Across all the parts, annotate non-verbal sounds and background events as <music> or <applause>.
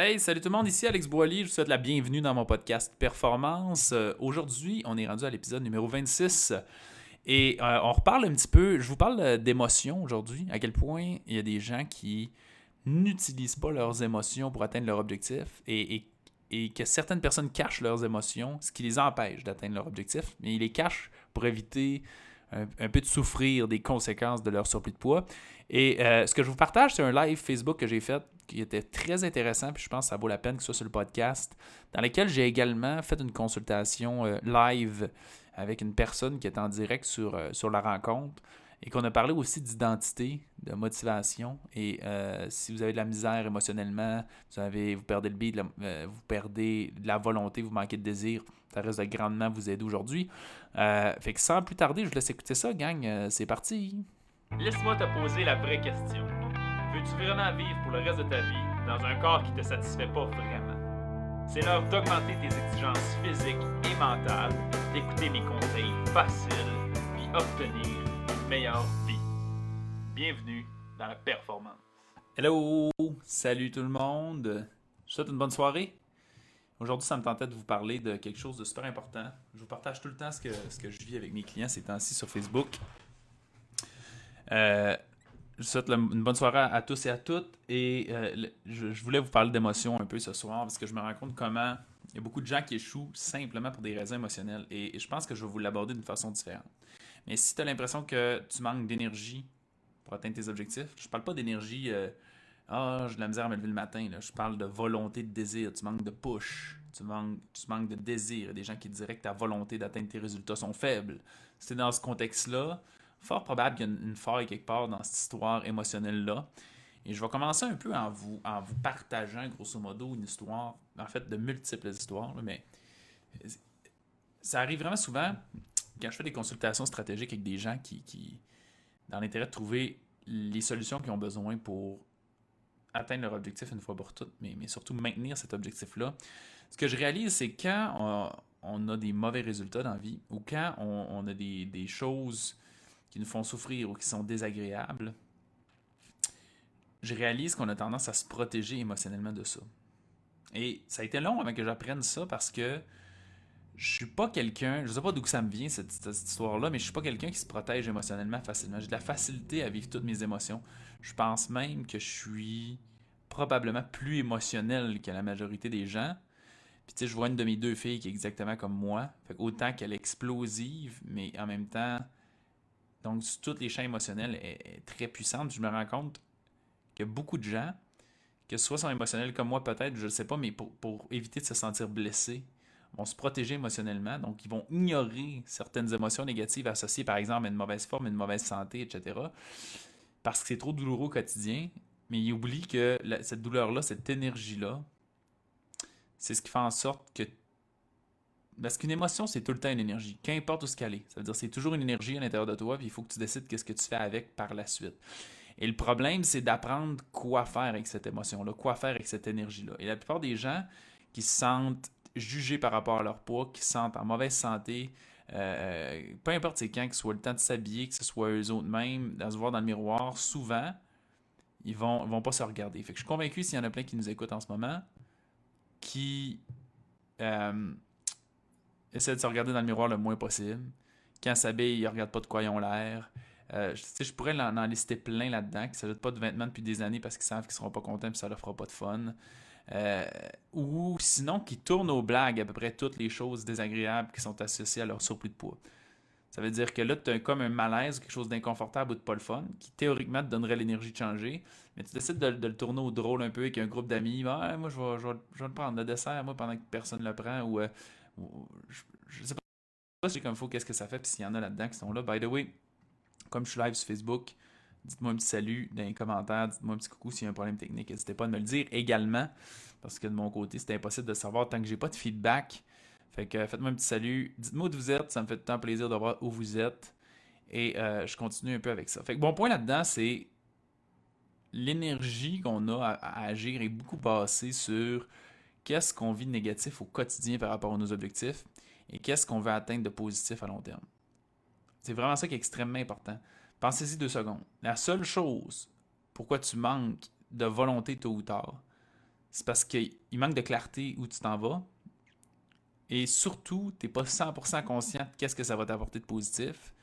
Hey, salut tout le monde, ici Alex Boily, je vous souhaite la bienvenue dans mon podcast Performance. Euh, aujourd'hui, on est rendu à l'épisode numéro 26 et euh, on reparle un petit peu, je vous parle euh, d'émotions aujourd'hui, à quel point il y a des gens qui n'utilisent pas leurs émotions pour atteindre leur objectif et, que certaines personnes cachent leurs émotions, ce qui les empêche d'atteindre leur objectif, mais ils les cachent pour éviter un, peu de souffrir des conséquences de leur surplus de poids. Et ce que je vous partage, c'est un live Facebook que j'ai fait qui était très intéressant, puis je pense que ça vaut la peine que ce soit sur le podcast, dans lequel j'ai également fait une consultation euh, live avec une personne qui est en direct sur, euh, sur la rencontre et qu'on a parlé aussi d'identité, de motivation. Et euh, si vous avez de la misère émotionnellement, vous, avez, vous perdez le beat, vous perdez de la volonté, vous manquez de désir, ça reste de grandement vous aider aujourd'hui. fait que sans plus tarder, je vous laisse écouter ça, gang. c'est parti. Laisse-moi te poser la vraie question. Veux-tu vraiment vivre pour le reste de ta vie dans un corps qui te satisfait pas vraiment? C'est l'heure d'augmenter tes exigences physiques et mentales, d'écouter mes conseils faciles, puis obtenir une meilleure vie. Bienvenue dans la performance. Hello! Salut tout le monde! Je souhaite une bonne soirée. Aujourd'hui, ça me tentait de vous parler de quelque chose de super important. Je vous partage tout le temps ce que, ce que je vis avec mes clients ces temps-ci sur Facebook. Euh, je souhaite une bonne soirée à tous et à toutes. Et euh, je, voulais vous parler d'émotions un peu ce soir parce que je me rends compte comment il y a beaucoup de gens qui échouent simplement pour des raisons émotionnelles. Et, je pense que je vais vous l'aborder d'une façon différente. Mais si tu as l'impression que tu manques d'énergie pour atteindre tes objectifs, je parle pas d'énergie. Euh, ah, j'ai de la misère à me lever le matin. Je parle de volonté, de désir. Tu manques de push. Tu manques, tu manques de désir. Il y a des gens qui diraient que ta volonté d'atteindre tes résultats sont faibles. C'est dans ce contexte-là fort probable qu'il y a une, faille quelque part dans cette histoire émotionnelle-là. Et je vais commencer un peu en vous, en vous partageant, grosso modo, une histoire, en fait, de multiples histoires, mais ça arrive vraiment souvent quand je fais des consultations stratégiques avec des gens qui, qui dans l'intérêt de trouver les solutions qu'ils ont besoin pour atteindre leur objectif une fois pour toutes, mais, mais surtout maintenir cet objectif-là. Ce que je réalise, c'est quand on, a des mauvais résultats dans la vie ou quand on, a des, des choses nous font souffrir ou qui sont désagréables, je réalise qu'on a tendance à se protéger émotionnellement de ça. Et ça a été long avant que j'apprenne ça parce que je suis pas quelqu'un, je sais pas d'où ça me vient cette, histoire-là, mais je suis pas quelqu'un qui se protège émotionnellement facilement. J'ai de la facilité à vivre toutes mes émotions. Je pense même que je suis probablement plus émotionnel que la majorité des gens. Puis tu sais, je vois une de mes deux filles qui est exactement comme moi. Autant qu'elle est explosive, mais en même temps, donc, toutes les champs émotionnels est, très puissante. Je me rends compte que beaucoup de gens, que ce soit sont émotionnels comme moi peut-être, je ne sais pas, mais pour, éviter de se sentir blessés, vont se protéger émotionnellement. Donc, ils vont ignorer certaines émotions négatives associées, par exemple, à une mauvaise forme, une mauvaise santé, etc. Parce que c'est trop douloureux au quotidien. Mais ils oublient que cette douleur-là, cette énergie-là, c'est ce qui fait en sorte que parce qu'une émotion, c'est tout le temps une énergie, qu'importe où ce qu'elle est. Ça veut dire c'est toujours une énergie à l'intérieur de toi, puis il faut que tu décides qu'est-ce que tu fais avec par la suite. Et le problème, c'est d'apprendre quoi faire avec cette émotion-là, quoi faire avec cette énergie-là. Et la plupart des gens qui se sentent jugés par rapport à leur poids, qui se sentent en mauvaise santé, euh, peu importe c'est quand, que ce soit le temps de s'habiller, que ce soit eux autres mêmes, de se voir dans le miroir, souvent, ils vont, vont pas se regarder. Fait que je suis convaincu s'il y en a plein qui nous écoutent en ce moment, qui euh, essaie de se regarder dans le miroir le moins possible. Quand ils ne regardent pas de quoi ils ont l'air. Euh, je, pourrais en, lister plein là-dedans qui ne pas de vêtements depuis des années parce qu'ils savent qu'ils seront pas contents et ça leur fera pas de fun. Euh, ou sinon qui tournent aux blagues à peu près toutes les choses désagréables qui sont associées à leur surplus de poids. Ça veut dire que là, tu as comme un malaise, quelque chose d'inconfortable ou de pas le fun, qui théoriquement te donnerait l'énergie de changer, mais tu décides de, le tourner au drôle un peu avec un groupe d'amis. moi, je vais, je, vais, le prendre le dessert, moi, pendant que personne ne le prend, ou euh, je, sais pas si comme faut qu'est-ce que ça fait, puis s'il y en a là-dedans qui sont là. By the way, comme je suis live sur Facebook, dites-moi un petit salut dans les commentaires, dites-moi un petit coucou s'il y a un problème technique, n'hésitez pas à me le dire également, parce que de mon côté, c'est impossible de savoir tant que j'ai pas de feedback. Fait que faites-moi un petit salut, dites-moi où vous êtes, ça me fait tant plaisir de voir où vous êtes. Et euh, je continue un peu avec ça. Fait que bon point là-dedans, c'est l'énergie qu'on a à, agir est beaucoup passée sur qu'est-ce qu'on vit de négatif au quotidien par rapport à nos objectifs et qu'est-ce qu'on veut atteindre de positif à long terme? C'est vraiment ça qui est extrêmement important. Pensez-y deux secondes. La seule chose pourquoi tu manques de volonté tôt ou tard, c'est parce qu'il manque de clarté où tu t'en vas. Et surtout, tu n'es pas 100% conscient de qu'est-ce que ça va t'apporter de positif.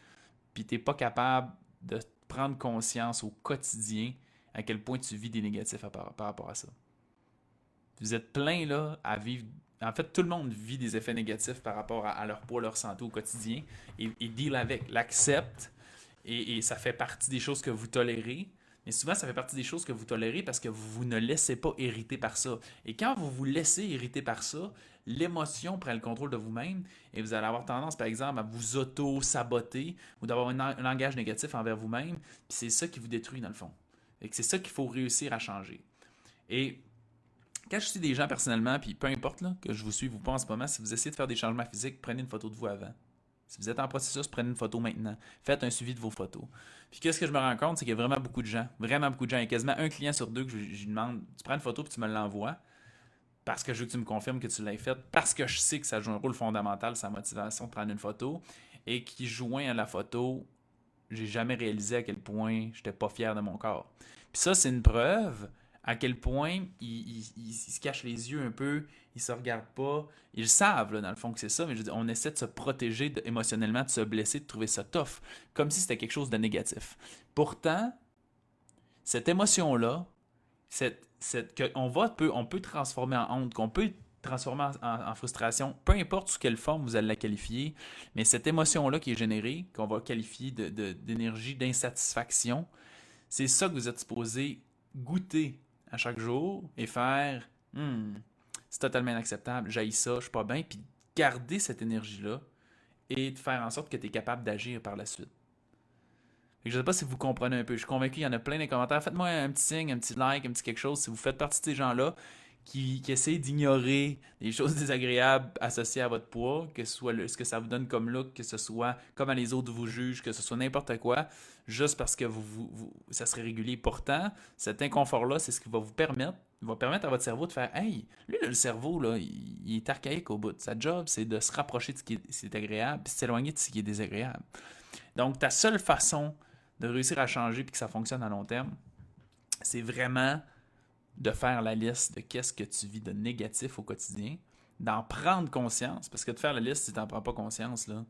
Puis tu n'es pas capable de prendre conscience au quotidien à quel point tu vis des négatifs par, rapport à ça. Vous êtes plein là à vivre. En fait, tout le monde vit des effets négatifs par rapport à, leur poids, leur santé au quotidien et, et deal avec, l'accepte et, ça fait partie des choses que vous tolérez. Mais souvent, ça fait partie des choses que vous tolérez parce que vous ne laissez pas hériter par ça. Et quand vous vous laissez hériter par ça, l'émotion prend le contrôle de vous-même et vous allez avoir tendance, par exemple, à vous auto-saboter ou d'avoir un, langage négatif envers vous-même. Puis c'est ça qui vous détruit, dans le fond. Et c'est ça qu'il faut réussir à changer. Et quand je suis des gens personnellement, puis peu importe là, que je vous suive ou pas en ce moment, si vous essayez de faire des changements physiques, prenez une photo de vous avant. Si vous êtes en processus, prenez une photo maintenant. Faites un suivi de vos photos. Puis qu'est-ce que je me rends compte, c'est qu'il y a vraiment beaucoup de gens, vraiment beaucoup de gens. Il y a quasiment un client sur deux que je, lui demande Tu prends une photo puis tu me l'envoies parce que je veux que tu me confirmes que tu l'as faite, parce que je sais que ça joue un rôle fondamental, sa motivation de prendre une photo, et qui joint à la photo, j'ai jamais réalisé à quel point j'étais pas fier de mon corps. Puis ça, c'est une preuve à quel point ils, se cachent les yeux un peu, ils se regardent pas. Ils savent, là, dans le fond, que c'est ça, mais je on essaie de se protéger émotionnellement, de se blesser, de trouver ça tough, comme si c'était quelque chose de négatif. Pourtant, cette émotion-là, cette, cette, on, va, peut, on peut transformer en honte, qu'on peut transformer en, frustration, peu importe sous quelle forme vous allez la qualifier, mais cette émotion-là qui est générée, qu'on va qualifier d'énergie d'insatisfaction, c'est ça que vous êtes supposé goûter à chaque jour et faire hmm, c'est totalement inacceptable, j'aille ça, je suis pas bien, puis garder cette énergie-là et de faire en sorte que tu es capable d'agir par la suite. je ne sais pas si vous comprenez un peu. Je suis convaincu qu'il y en a plein dans commentaires. Faites-moi un petit signe, un petit like, un petit quelque chose si vous faites partie de ces gens-là qui, qui essaient d'ignorer les choses <laughs> désagréables associées à votre poids, que ce soit ce que ça vous donne comme look, que ce soit comment les autres vous jugent, que ce soit n'importe quoi, juste parce que vous, vous, ça serait régulier. Pourtant, cet inconfort-là, c'est ce qui va vous permettre, va permettre à votre cerveau de faire Hey, lui, le cerveau, là, il, est archaïque au bout. Sa job, c'est de se rapprocher de ce qui est, agréable, puis de s'éloigner de ce qui est désagréable. Donc, ta seule façon de réussir à changer puis que ça fonctionne à long terme, c'est vraiment de faire la liste de qu'est-ce que tu vis de négatif au quotidien, d'en prendre conscience, parce que de faire la liste, si tu n'en prends pas conscience, là,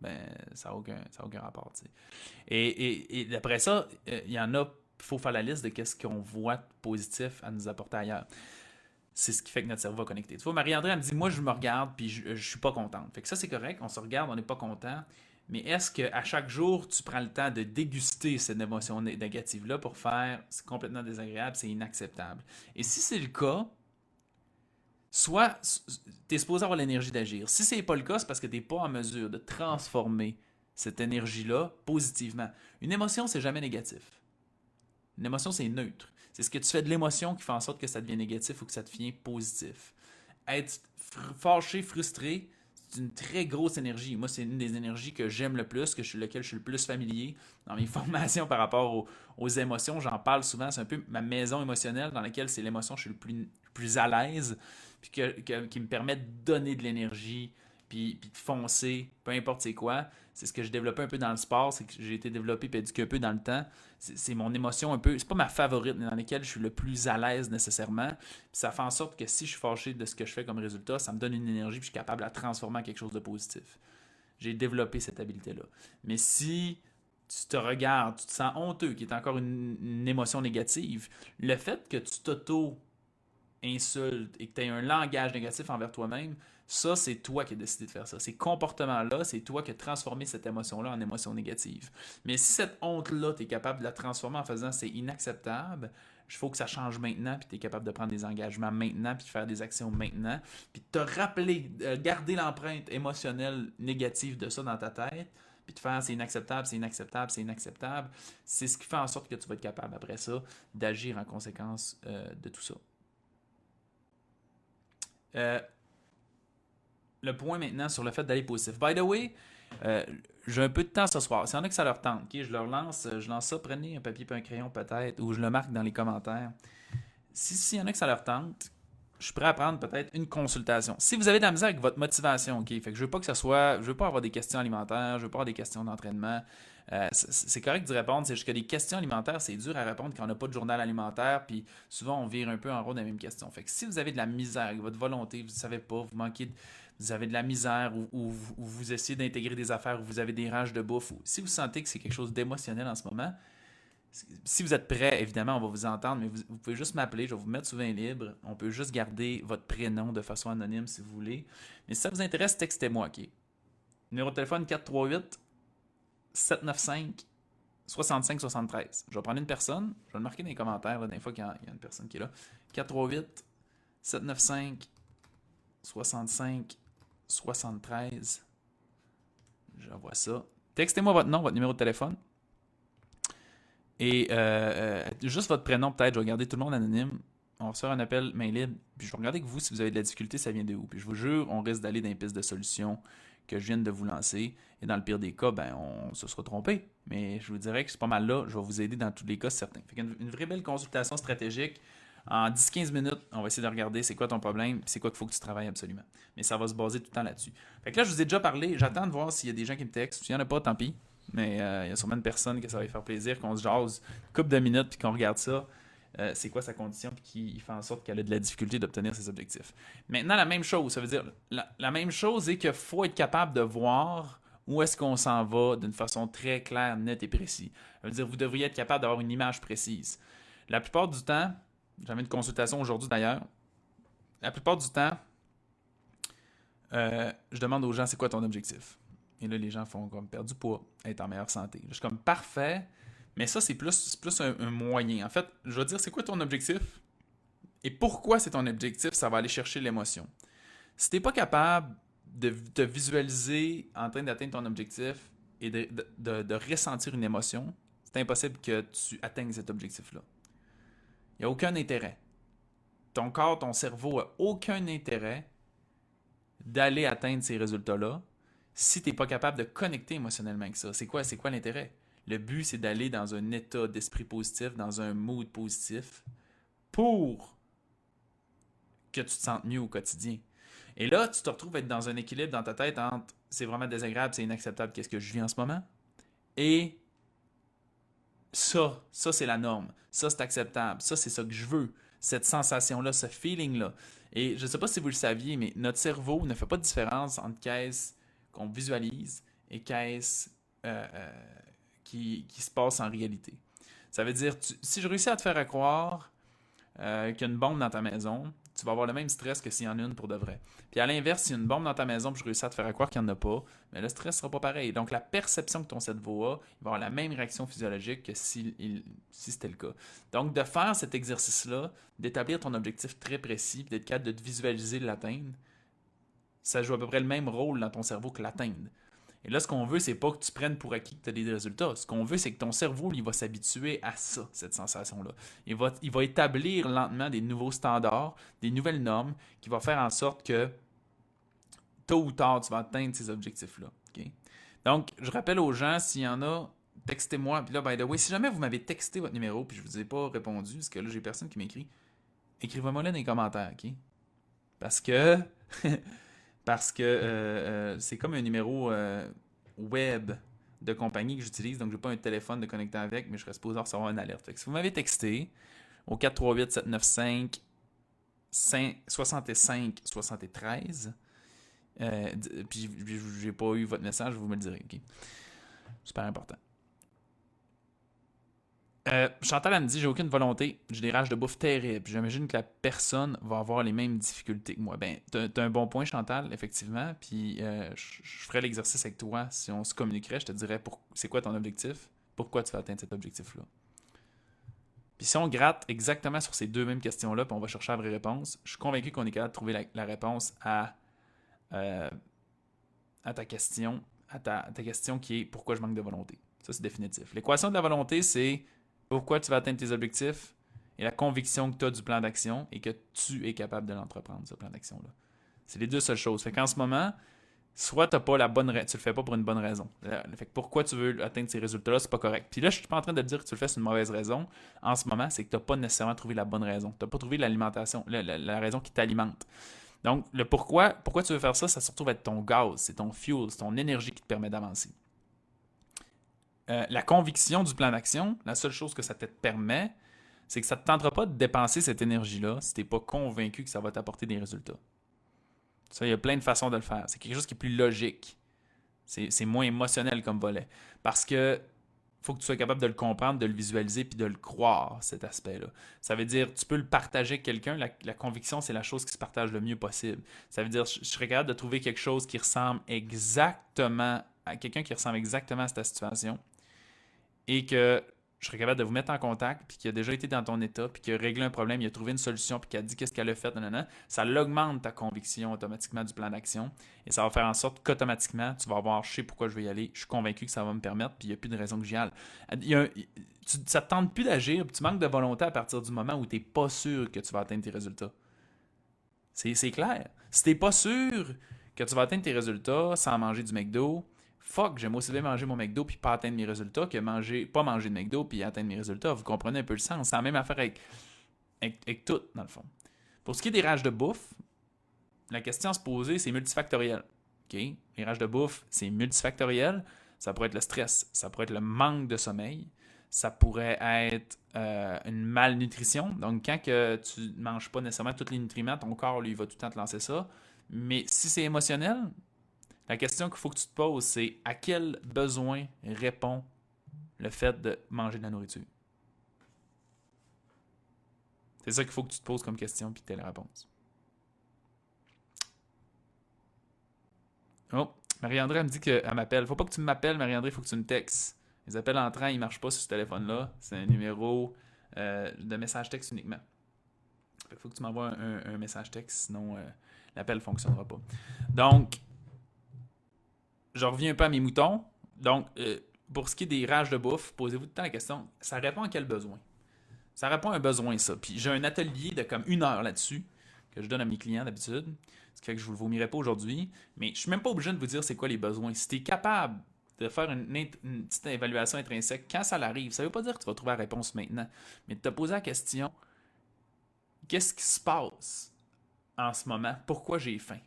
ben, ça n'a aucun, aucun rapport. Et, et, d'après ça, euh, il y en a, il faut faire la liste de qu'est-ce qu'on voit de positif à nous apporter ailleurs. C'est ce qui fait que notre cerveau va connecter. Tu vois, Marie-André, elle me dit Moi, je me regarde, puis je, je suis pas contente. Fait que ça, c'est correct, on se regarde, on n'est pas content. Mais est-ce qu'à chaque jour, tu prends le temps de déguster cette émotion négative-là pour faire c'est complètement désagréable, c'est inacceptable? Et si c'est le cas, soit tu es supposé avoir l'énergie d'agir. Si ce n'est pas le cas, c'est parce que tu n'es pas en mesure de transformer cette énergie-là positivement. Une émotion, c'est jamais négatif. Une émotion, c'est neutre. C'est ce que tu fais de l'émotion qui fait en sorte que ça devient négatif ou que ça devient positif. Être fâché, frustré, une très grosse énergie. Moi, c'est une des énergies que j'aime le plus, que je suis lequel je suis le plus familier dans mes <laughs> formations par rapport aux, émotions. J'en parle souvent. C'est un peu ma maison émotionnelle dans laquelle c'est l'émotion que je suis le plus, plus à l'aise, puis qui me permet de donner de l'énergie, puis, de foncer, peu importe c'est quoi. C'est ce que je développais un peu dans le sport, c'est que j'ai été développé puis éduqué un peu dans le temps. C'est mon émotion un peu, c'est pas ma favorite, mais dans laquelle je suis le plus à l'aise nécessairement. Puis ça fait en sorte que si je suis fâché de ce que je fais comme résultat, ça me donne une énergie puis je suis capable de transformer en quelque chose de positif. J'ai développé cette habileté-là. Mais si tu te regardes, tu te sens honteux, qui est encore une, une émotion négative, le fait que tu t'auto insultes et que tu aies un langage négatif envers toi-même, ça, c'est toi qui as décidé de faire ça. Ces comportements-là, c'est toi qui as transformé cette émotion-là en émotion négative. Mais si cette honte-là, tu es capable de la transformer en faisant c'est inacceptable, il faut que ça change maintenant, puis tu es capable de prendre des engagements maintenant, puis de faire des actions maintenant, puis de te rappeler, garder l'empreinte émotionnelle négative de ça dans ta tête, puis de faire c'est inacceptable, c'est inacceptable, c'est inacceptable. C'est ce qui fait en sorte que tu vas être capable après ça d'agir en conséquence euh, de tout ça. Euh, le point maintenant sur le fait d'aller positif. By the way, euh, j'ai un peu de temps ce soir. S'il y en a que ça leur tente, je leur lance, je lance ça, prenez un papier et un crayon peut-être, ou je le marque dans les commentaires. Si s'il y en a que ça leur tente, je suis prêt à prendre peut-être une consultation. Si vous avez de la misère avec votre motivation, ok, fait que je veux pas que ça soit, je veux pas avoir des questions alimentaires, je veux pas avoir des questions d'entraînement. Euh, c'est correct de répondre, c'est juste que des questions alimentaires, c'est dur à répondre quand on n'a pas de journal alimentaire, puis souvent on vire un peu en rond des mêmes questions. Fait que si vous avez de la misère avec votre volonté, vous ne savez pas, vous manquez, vous avez de la misère, ou, vous essayez d'intégrer des affaires, ou vous avez des rages de bouffe, ou si vous sentez que c'est quelque chose d'émotionnel en ce moment, si vous êtes prêt, évidemment, on va vous entendre, mais vous, pouvez juste m'appeler, je vais vous mettre sous 20 libre. On peut juste garder votre prénom de façon anonyme si vous voulez. Mais si ça vous intéresse, textez-moi, OK? Numéro de téléphone 438 795 65 73. Je vais prendre une personne, je vais le marquer dans les commentaires, la dernière fois qu'il y, a une personne qui est là. 438 795 65 73. J'envoie ça. Textez-moi votre nom, votre numéro de téléphone. Et euh, euh, juste votre prénom, peut-être, je vais regarder tout le monde anonyme. On va faire un appel main je vais regarder que vous, si vous avez de la difficulté, ça vient de où. Puis je vous jure, on risque d'aller dans les pistes de solutions que je viens de vous lancer. Et dans le pire des cas, ben, on se sera trompé. Mais je vous dirais que c'est pas mal là. Je vais vous aider dans tous les cas, certains. Fait une vraie belle consultation stratégique. En 10-15 minutes, on va essayer de regarder c'est quoi ton problème, c'est quoi qu'il faut que tu travailles absolument. Mais ça va se baser tout le temps là-dessus. Fait que là, je vous ai déjà parlé. J'attends de voir s'il y a des gens qui me textent. S'il n'y en a pas, tant pis. Mais euh, il y a sûrement une personne que ça va lui faire plaisir, qu'on se jase une couple de minutes, puis qu'on regarde ça. Euh, c'est quoi sa condition, puis qui fait en sorte qu'elle a de la difficulté d'obtenir ses objectifs. Maintenant, la même chose, ça veut dire, la, même chose est qu'il faut être capable de voir où est-ce qu'on s'en va d'une façon très claire, nette et précise. Ça veut dire, vous devriez être capable d'avoir une image précise. La plupart du temps, j'avais une consultation aujourd'hui d'ailleurs, la plupart du temps, euh, je demande aux gens c'est quoi ton objectif? Et là, les gens font comme perdre du poids, être en meilleure santé. je suis comme parfait, mais ça, c'est plus, plus un, moyen. En fait, je vais dire, c'est quoi ton objectif? Et pourquoi c'est ton objectif? Ça va aller chercher l'émotion. Si tu n'es pas capable de te visualiser en train d'atteindre ton objectif et de, ressentir une émotion, c'est impossible que tu atteignes cet objectif-là. Il n'y a aucun intérêt. Ton corps, ton cerveau n'a aucun intérêt d'aller atteindre ces résultats-là si tu n'es pas capable de connecter émotionnellement avec ça, c'est quoi, c'est quoi l'intérêt? Le but, c'est d'aller dans un état d'esprit positif, dans un mood positif, pour que tu te sentes mieux au quotidien. Et là, tu te retrouves être dans un équilibre dans ta tête entre c'est vraiment désagréable, c'est inacceptable, qu'est-ce que je vis en ce moment, et ça, ça c'est la norme, ça c'est acceptable, ça c'est ça que je veux, cette sensation-là, ce feeling-là. Et je ne sais pas si vous le saviez, mais notre cerveau ne fait pas de différence entre caisse qu'on visualise et qu'est-ce euh, euh, qui, se passe en réalité. Ça veut dire, si je réussis à te faire croire euh, qu'il y a une bombe dans ta maison, tu vas avoir le même stress que s'il y en a une pour de vrai. Puis à l'inverse, s'il y a une bombe dans ta maison, puis je réussis à te faire croire qu'il n'y en a pas, mais le stress sera pas pareil. Donc la perception que ton cerveau a, il va avoir la même réaction physiologique que si, si c'était le cas. Donc de faire cet exercice-là, d'établir ton objectif très précis, d'être capable de te visualiser l'atteindre, ça joue à peu près le même rôle dans ton cerveau que l'atteindre. Et là, ce qu'on veut, c'est pas que tu prennes pour acquis que tu as des résultats. Ce qu'on veut, c'est que ton cerveau, il va s'habituer à ça, cette sensation-là. Il va, il va établir lentement des nouveaux standards, des nouvelles normes qui vont faire en sorte que tôt ou tard, tu vas atteindre ces objectifs-là. Donc, je rappelle aux gens, s'il y en a, textez-moi. Puis là, by the way, si jamais vous m'avez texté votre numéro puis je vous ai pas répondu, parce que là, j'ai personne qui m'écrit, écrivez-moi là dans les commentaires, OK? Parce que <laughs> parce que euh, euh, c'est comme un numéro euh, web de compagnie que j'utilise, donc je n'ai pas un téléphone de connecter avec, mais je serais supposé recevoir une alerte. si vous m'avez texté au 438 795 65 73, puis j'ai pas eu votre message, vous me le direz. Super important. Euh, Chantal, elle me dit J'ai aucune volonté, j'ai des rages de bouffe terribles. J'imagine que la personne va avoir les mêmes difficultés que moi. Ben, t'as as un bon point, Chantal, effectivement. Puis euh, je ferai l'exercice avec toi. Si on se communiquerait, je te dirais c'est quoi ton objectif? Pourquoi tu vas atteindre cet objectif-là? Puis si on gratte exactement sur ces deux mêmes questions-là, puis on va chercher la vraie réponse, je suis convaincu qu'on est capable de trouver la, réponse à, euh, à ta question, à ta, ta question qui est pourquoi je manque de volonté. Ça, c'est définitif. L'équation de la volonté, c'est pourquoi tu vas atteindre tes objectifs et la conviction que tu as du plan d'action et que tu es capable de l'entreprendre, ce plan d'action-là. C'est les deux seules choses. Fait qu'en ce moment, soit tu pas la bonne tu le fais pas pour une bonne raison. Euh, fait que pourquoi tu veux atteindre ces résultats-là, c'est pas correct. Puis là, je suis pas en train de dire que tu le fais c'est une mauvaise raison. En ce moment, c'est que tu n'as pas nécessairement trouvé la bonne raison. Tu n'as pas trouvé l'alimentation, la, raison qui t'alimente. Donc, le pourquoi, pourquoi tu veux faire ça, ça se retrouve être ton gaz, c'est ton fuel, c'est ton énergie qui te permet d'avancer. Euh, la conviction du plan d'action, la seule chose que ça te permet, c'est que ça ne te tentera pas de dépenser cette énergie-là si tu n'es pas convaincu que ça va t'apporter des résultats. Ça, il y a plein de façons de le faire. C'est quelque chose qui est plus logique. C'est moins émotionnel comme volet. Parce que faut que tu sois capable de le comprendre, de le visualiser puis de le croire, cet aspect-là. Ça veut dire, tu peux le partager avec quelqu'un. La, conviction, c'est la chose qui se partage le mieux possible. Ça veut dire, je, je serais capable de trouver quelque chose qui ressemble exactement à quelqu'un qui ressemble exactement à cette situation et que je serais capable de vous mettre en contact, puis qui a déjà été dans ton état, puis qui a réglé un problème, il a trouvé une solution, puis qui a dit qu'est-ce qu'elle a fait, ça l'augmente ta conviction automatiquement du plan d'action. Et ça va faire en sorte qu'automatiquement, tu vas avoir, je sais pourquoi je vais y aller, je suis convaincu que ça va me permettre, puis il n'y a plus de raison que j'y aille. ça ne te tente plus d'agir, puis tu manques de volonté à partir du moment où tu n'es pas sûr que tu vas atteindre tes résultats. C'est clair. Si tu n'es pas sûr que tu vas atteindre tes résultats sans manger du McDo, fuck, j'aime aussi bien manger mon McDo puis pas atteindre mes résultats que manger, pas manger de McDo puis atteindre mes résultats. Vous comprenez un peu le sens. C'est la même affaire avec, avec, tout, dans le fond. Pour ce qui est des rages de bouffe, la question à se poser, c'est multifactoriel. OK? Les rages de bouffe, c'est multifactoriel. Ça pourrait être le stress, ça pourrait être le manque de sommeil, ça pourrait être euh, une malnutrition. Donc, quand que tu ne manges pas nécessairement tous les nutriments, ton corps, lui, va tout le temps te lancer ça. Mais si c'est émotionnel, la question qu'il faut que tu te poses, c'est à quel besoin répond le fait de manger de la nourriture? C'est ça qu'il faut que tu te poses comme question, puis la réponse. Oh, Marie-André me dit qu'elle m'appelle. Faut pas que tu m'appelles, Marie-André, il faut que tu me textes. Les appels entrants, ils ne marchent pas sur ce téléphone-là. C'est un numéro euh, de message texte uniquement. Il faut que tu m'envoies un, message texte, sinon euh, l'appel ne fonctionnera pas. Donc, je reviens un peu à mes moutons. Donc, euh, pour ce qui est des rages de bouffe, posez-vous tout le temps la question, ça répond à quel besoin? Ça répond à un besoin, ça. Puis j'ai un atelier de comme une heure là-dessus que je donne à mes clients d'habitude. Ce qui fait que je ne vous le vomirai pas aujourd'hui. Mais je ne suis même pas obligé de vous dire c'est quoi les besoins. Si tu es capable de faire une, petite évaluation intrinsèque quand ça arrive, ça ne veut pas dire que tu vas trouver la réponse maintenant. Mais de te poser la question, qu'est-ce qui se passe en ce moment? Pourquoi j'ai faim?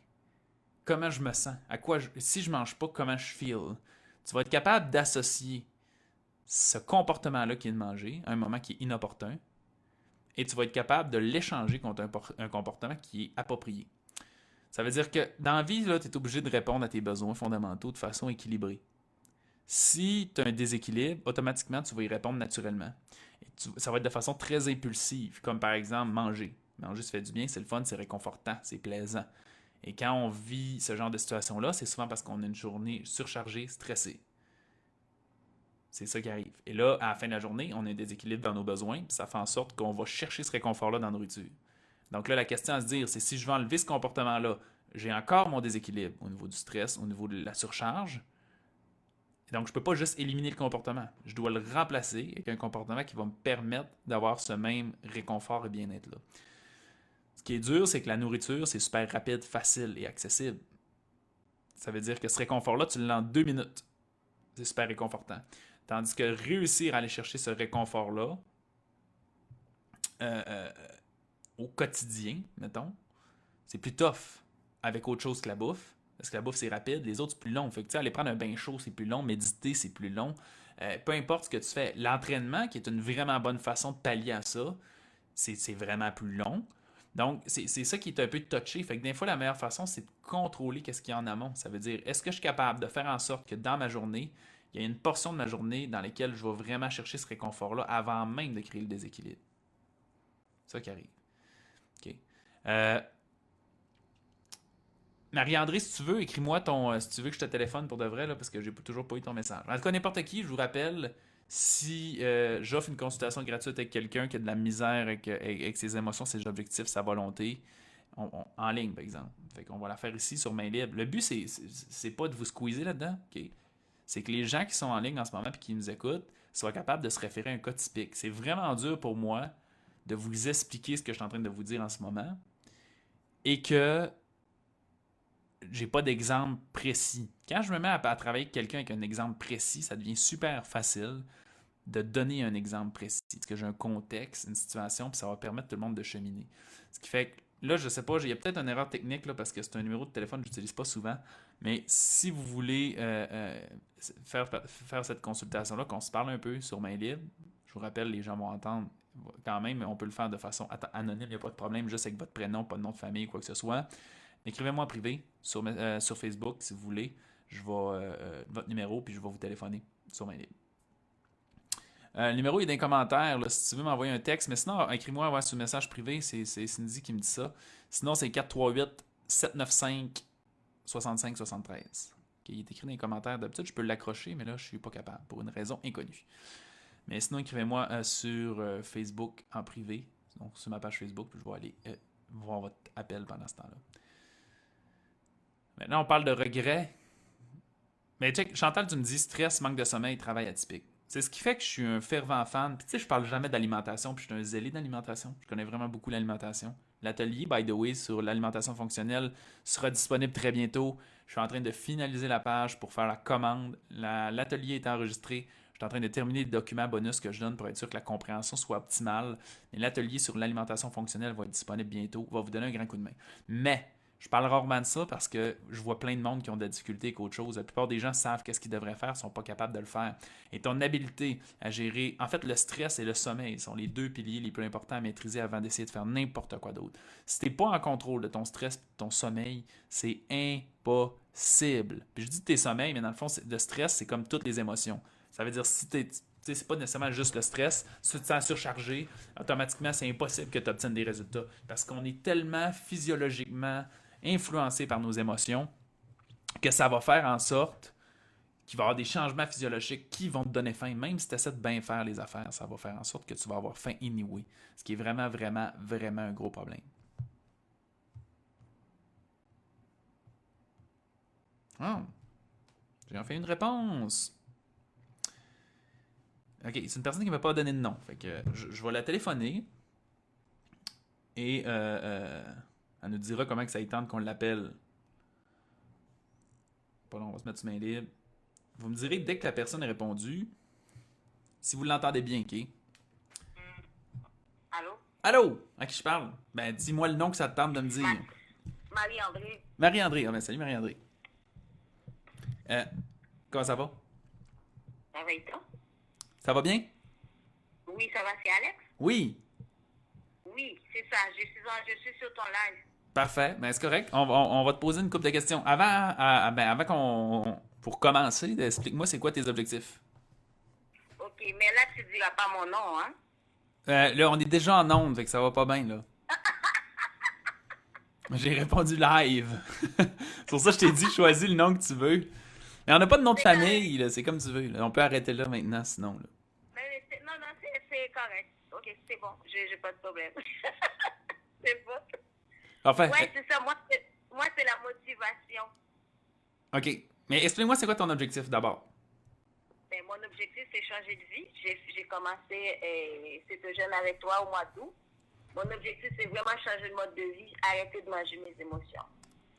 Comment je me sens, à quoi si je mange pas, comment je feel. Tu vas être capable d'associer ce comportement-là qui est de manger à un moment qui est inopportun et tu vas être capable de l'échanger contre un, comportement qui est approprié. Ça veut dire que dans la vie, tu es obligé de répondre à tes besoins fondamentaux de façon équilibrée. Si tu as un déséquilibre, automatiquement, tu vas y répondre naturellement. ça va être de façon très impulsive, comme par exemple manger. Manger, ça fait du bien, c'est le fun, c'est réconfortant, c'est plaisant. Et quand on vit ce genre de situation-là, c'est souvent parce qu'on a une journée surchargée, stressée. C'est ça qui arrive. Et là, à la fin de la journée, on a un déséquilibre dans nos besoins, puis ça fait en sorte qu'on va chercher ce réconfort-là dans la nourriture. Donc là, la question à se dire, c'est si je veux enlever ce comportement-là, j'ai encore mon déséquilibre au niveau du stress, au niveau de la surcharge. donc, je ne peux pas juste éliminer le comportement. Je dois le remplacer avec un comportement qui va me permettre d'avoir ce même réconfort et bien-être-là. Ce qui est dur, c'est que la nourriture, c'est super rapide, facile et accessible. Ça veut dire que ce réconfort-là, tu l'as en deux minutes. C'est super réconfortant. Tandis que réussir à aller chercher ce réconfort-là euh, euh, au quotidien, mettons, c'est plus tough avec autre chose que la bouffe. Parce que la bouffe, c'est rapide. Les autres, c'est plus long. Fait que, aller prendre un bain chaud, c'est plus long. Méditer, c'est plus long. Euh, peu importe ce que tu fais. L'entraînement, qui est une vraiment bonne façon de pallier à ça, c'est vraiment plus long. Donc, c'est ça qui est un peu touché. Fait que des fois, la meilleure façon, c'est de contrôler qu'est-ce qu'il y a en amont. Ça veut dire, est-ce que je suis capable de faire en sorte que dans ma journée, il y a une portion de ma journée dans laquelle je vais vraiment chercher ce réconfort-là avant même de créer le déséquilibre? C'est ça qui arrive. Euh, Marie-André, si tu veux, écris-moi ton. Euh, si tu veux que je te téléphone pour de vrai, là, parce que j'ai toujours pas eu ton message. En tout cas, n'importe qui, je vous rappelle, si euh, j'offre une consultation gratuite avec quelqu'un qui a de la misère avec, ses émotions, ses objectifs, sa volonté, en ligne, par exemple. Fait qu'on va la faire ici sur main libre. Le but, c'est, c'est pas de vous squeezer là-dedans. C'est que les gens qui sont en ligne en ce moment et qui nous écoutent soient capables de se référer à un cas typique. C'est vraiment dur pour moi de vous expliquer ce que je suis en train de vous dire en ce moment et que j'ai pas d'exemple précis. Quand je me mets à, travailler avec quelqu'un avec un exemple précis, ça devient super facile de donner un exemple précis. Parce que j'ai un contexte, une situation, puis ça va permettre tout le monde de cheminer. Ce qui fait que là, je sais pas, il y a peut-être une erreur technique là, parce que c'est un numéro de téléphone que j'utilise pas souvent. Mais si vous voulez euh, euh, faire, faire cette consultation-là, qu'on se parle un peu sur main libre, je vous rappelle, les gens vont entendre quand même, mais on peut le faire de façon anonyme, il n'y a pas de problème, juste avec votre prénom, pas de nom de famille, quoi que ce soit. Écrivez-moi en privé sur, euh, sur Facebook si vous voulez. Je vais votre numéro, puis je vais vous téléphoner sur main libre. Euh, le numéro est dans les commentaires si tu veux m'envoyer un texte. Mais sinon, écris-moi sur le message privé. C'est Cindy qui me dit ça. Sinon, c'est 438 795 65 73. il est écrit dans les commentaires. D'habitude, je peux l'accrocher, mais là, je suis pas capable pour une raison inconnue. Mais sinon, écrivez-moi euh, sur euh, Facebook en privé, donc sur ma page Facebook, puis je vais aller voir votre appel pendant ce temps-là. Maintenant, on parle de regret. Mais check, Chantal, tu me dis stress, manque de sommeil, travail atypique. C'est ce qui fait que je suis un fervent fan. Puis tu sais, je parle jamais d'alimentation, puis je suis un zélé d'alimentation. Je connais vraiment beaucoup l'alimentation. L'atelier, by the way, sur l'alimentation fonctionnelle sera disponible très bientôt. Je suis en train de finaliser la page pour faire la commande. L'atelier est enregistré. Je suis en train de terminer les documents bonus que je donne pour être sûr que la compréhension soit optimale. Mais l'atelier sur l'alimentation fonctionnelle va être disponible bientôt. Va vous donner un grand coup de main. Mais je parle rarement de ça parce que je vois plein de monde qui ont de la difficulté avec autre chose. La plupart des gens savent qu'est-ce qu'ils devraient faire, sont pas capables de le faire. Et ton habileté à gérer, en fait, le stress et le sommeil sont les deux piliers les plus importants à maîtriser avant d'essayer de faire n'importe quoi d'autre. Si tu n'es pas en contrôle de ton stress, de ton sommeil, c'est impossible. Puis je dis tes sommeils, mais dans le fond, le stress, c'est comme toutes les émotions. Ça veut dire si tu c'est pas nécessairement juste le stress. Si tu te sens surchargé, automatiquement, c'est impossible que tu obtiennes des résultats. Parce qu'on est tellement physiologiquement influencé par nos émotions, que ça va faire en sorte qu'il va y avoir des changements physiologiques qui vont te donner faim. Même si tu essaies de bien faire les affaires, ça va faire en sorte que tu vas avoir faim anyway. Ce qui est vraiment, vraiment, vraiment un gros problème. Oh. J'ai enfin une réponse. Ok, c'est une personne qui ne m'a pas donné de nom. Fait que je, vais la téléphoner. Et euh, euh elle nous dira comment que ça y tente qu'on l'appelle. Pas long, on va se mettre sur main libre. Vous me direz dès que la personne a répondu, si vous l'entendez bien, OK? Allô? Allô? À qui je parle? Ben, dis-moi le nom que ça te tente de me dire. Marie-André. Marie-André. Ah ben, salut Marie-André. Euh, comment ça va? Ça va et toi? Ça va bien? Oui, ça va, c'est Alex? Oui. Oui, c'est ça. Je suis, je suis sur ton live. Parfait, ben, c'est correct. On, va te poser une couple de questions. Avant, ben, avant qu'on. Pour commencer, explique-moi c'est quoi tes objectifs? OK, mais là, tu ne diras pas mon nom, hein? Euh, là, on est déjà en onde, fait que ça va pas bien, là. <laughs> J'ai répondu live. <laughs> pour ça je t'ai dit, choisis le nom que tu veux. Mais on n'a pas de nom de famille, là. C'est comme tu veux. On peut arrêter là maintenant, sinon. Là. Mais, non, non, c'est correct. OK, c'est bon. J'ai pas de problème. <laughs> c'est bon. Enfin. Ouais, c'est ça. Moi, c'est la motivation. OK. Mais explique-moi, c'est quoi ton objectif d'abord? Ben, mon objectif, c'est changer de vie. J'ai commencé euh, cette jeune avec toi au mois d'août. Mon objectif, c'est vraiment changer de mode de vie, arrêter de manger mes émotions.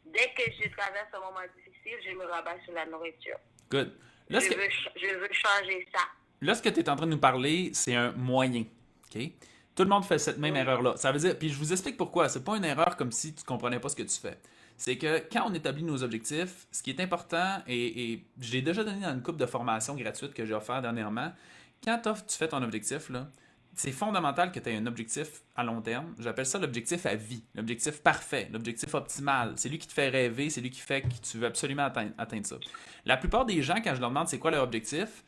Dès que je traverse un moment difficile, je me rabats sur la nourriture. Good. je, veux, je veux changer ça. Là, ce que tu es en train de nous parler, c'est un moyen. OK? Tout le monde fait cette même erreur-là. Ça veut dire, puis je vous explique pourquoi. C'est pas une erreur comme si tu comprenais pas ce que tu fais. C'est que quand on établit nos objectifs, ce qui est important, et, et j'ai déjà donné dans une coupe de formation gratuite que j'ai offert dernièrement, quand tu fais ton objectif, là, c'est fondamental que tu aies un objectif à long terme. J'appelle ça l'objectif à vie, l'objectif parfait, l'objectif optimal. C'est lui qui te fait rêver, c'est lui qui fait que tu veux absolument atteindre, atteindre ça. La plupart des gens, quand je leur demande c'est quoi leur objectif,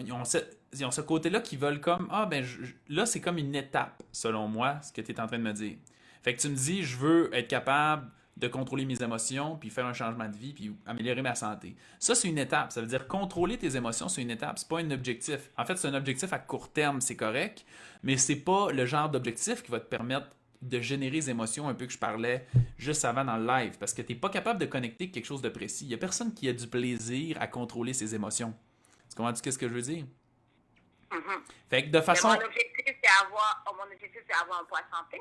ils ont ce, côté-là qui veulent comme Ah, ben là, c'est comme une étape, selon moi, ce que tu es en train de me dire. Fait que tu me dis, je veux être capable de contrôler mes émotions, puis faire un changement de vie, puis améliorer ma santé. Ça, c'est une étape. Ça veut dire contrôler tes émotions, c'est une étape. C'est pas un objectif. En fait, c'est un objectif à court terme, c'est correct, mais c'est pas le genre d'objectif qui va te permettre de générer les émotions un peu que je parlais juste avant dans le live, parce que tu n'es pas capable de connecter quelque chose de précis. Il n'y a personne qui a du plaisir à contrôler ses émotions. Tu comprends qu'est-ce que je veux dire? Mm-hmm. Fait que de façon. mon objectif, c'est avoir, oh, mon objectif, c'est avoir un poids santé.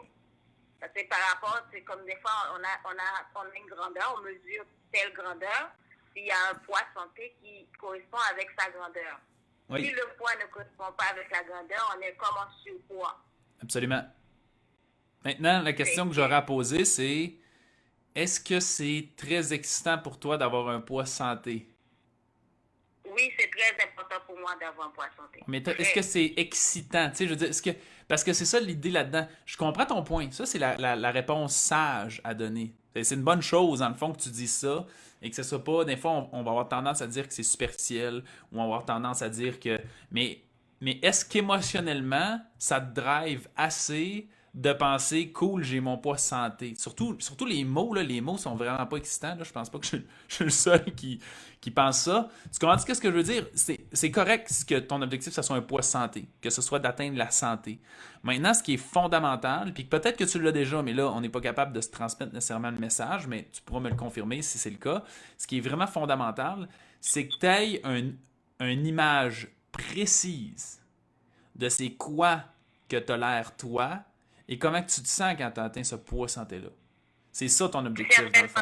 Parce que par rapport, c'est comme des fois, on a, on, a, on a une grandeur, on mesure telle grandeur, puis il y a un poids santé qui correspond avec sa grandeur. Si le poids ne correspond pas avec la grandeur, on est comme en surpoids. Absolument. Maintenant, la question que j'aurais à poser, c'est est-ce que c'est très excitant pour toi d'avoir un poids santé? Oui, c'est très important pour moi d'avoir un poids santé. Mais est-ce que c'est excitant? Tu sais, je veux dire, est-ce que. Parce que c'est ça l'idée là-dedans. Je comprends ton point. Ça, c'est la, la, réponse sage à donner. C'est une bonne chose, dans le fond, que tu dis ça et que ce soit pas. Des fois, on, va avoir tendance à dire que c'est superficiel ou on va avoir tendance à dire que. Mais, mais est-ce qu'émotionnellement, ça te drive assez de penser cool, j'ai mon poids santé. Surtout, les mots, là, les mots sont vraiment pas excitants. Là. Je pense pas que je, suis le seul qui, pense ça. Tu comprends ce que je veux dire? C'est correct que ton objectif, ce soit un poids santé, que ce soit d'atteindre la santé. Maintenant, ce qui est fondamental, puis peut-être que tu l'as déjà, mais là, on n'est pas capable de se transmettre nécessairement le message, mais tu pourras me le confirmer si c'est le cas. Ce qui est vraiment fondamental, c'est que tu aies un, une image précise de c'est quoi que l'air toi et comment tu te sens quand tu as atteint ce poids santé-là? C'est ça ton objectif, dans le fond.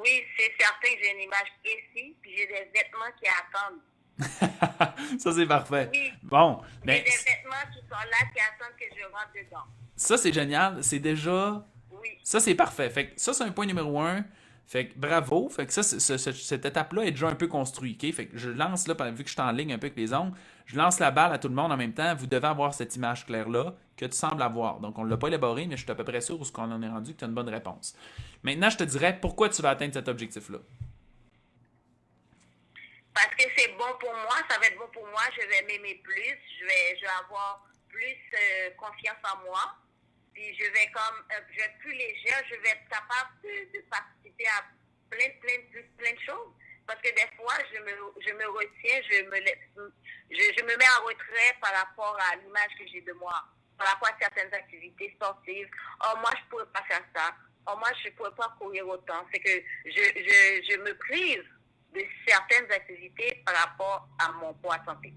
Oui, c'est certain que j'ai une image précise, puis j'ai des vêtements qui attendent. <laughs> ça, c'est parfait. Oui. Bon. Mais... J'ai des vêtements qui sont là, qui attendent que je rentre dedans. Ça, c'est génial. C'est déjà. Oui. Ça, c'est parfait. Fait que ça, c'est un point numéro un. Fait que bravo. Fait que ça, cette étape-là est déjà un peu construite. Fait que je lance, là, vu que je suis en ligne un peu avec les ongles, je lance la balle à tout le monde en même temps. Vous devez avoir cette image claire-là que tu sembles avoir. Donc, on ne l'a pas élaboré, mais je suis à peu près sûr où ce qu'on en est rendu que tu as une bonne réponse. Maintenant, je te dirais pourquoi tu vas atteindre cet objectif-là? Parce que c'est bon pour moi, ça va être bon pour moi, je vais m'aimer plus, je vais, je vais avoir plus euh, confiance en moi je vais comme, euh, je vais être plus légère, je vais être capable de, participer à plein, plein, plein, plein de choses. Parce que des fois, je me, je me retiens, je me, je, me mets en retrait par rapport à l'image que j'ai de moi, par rapport à certaines activités sportives. Oh, moi, je pourrais pas faire ça. Oh, moi, je pourrais pas courir autant. C'est que je, je, me prive de certaines activités par rapport à mon poids santé.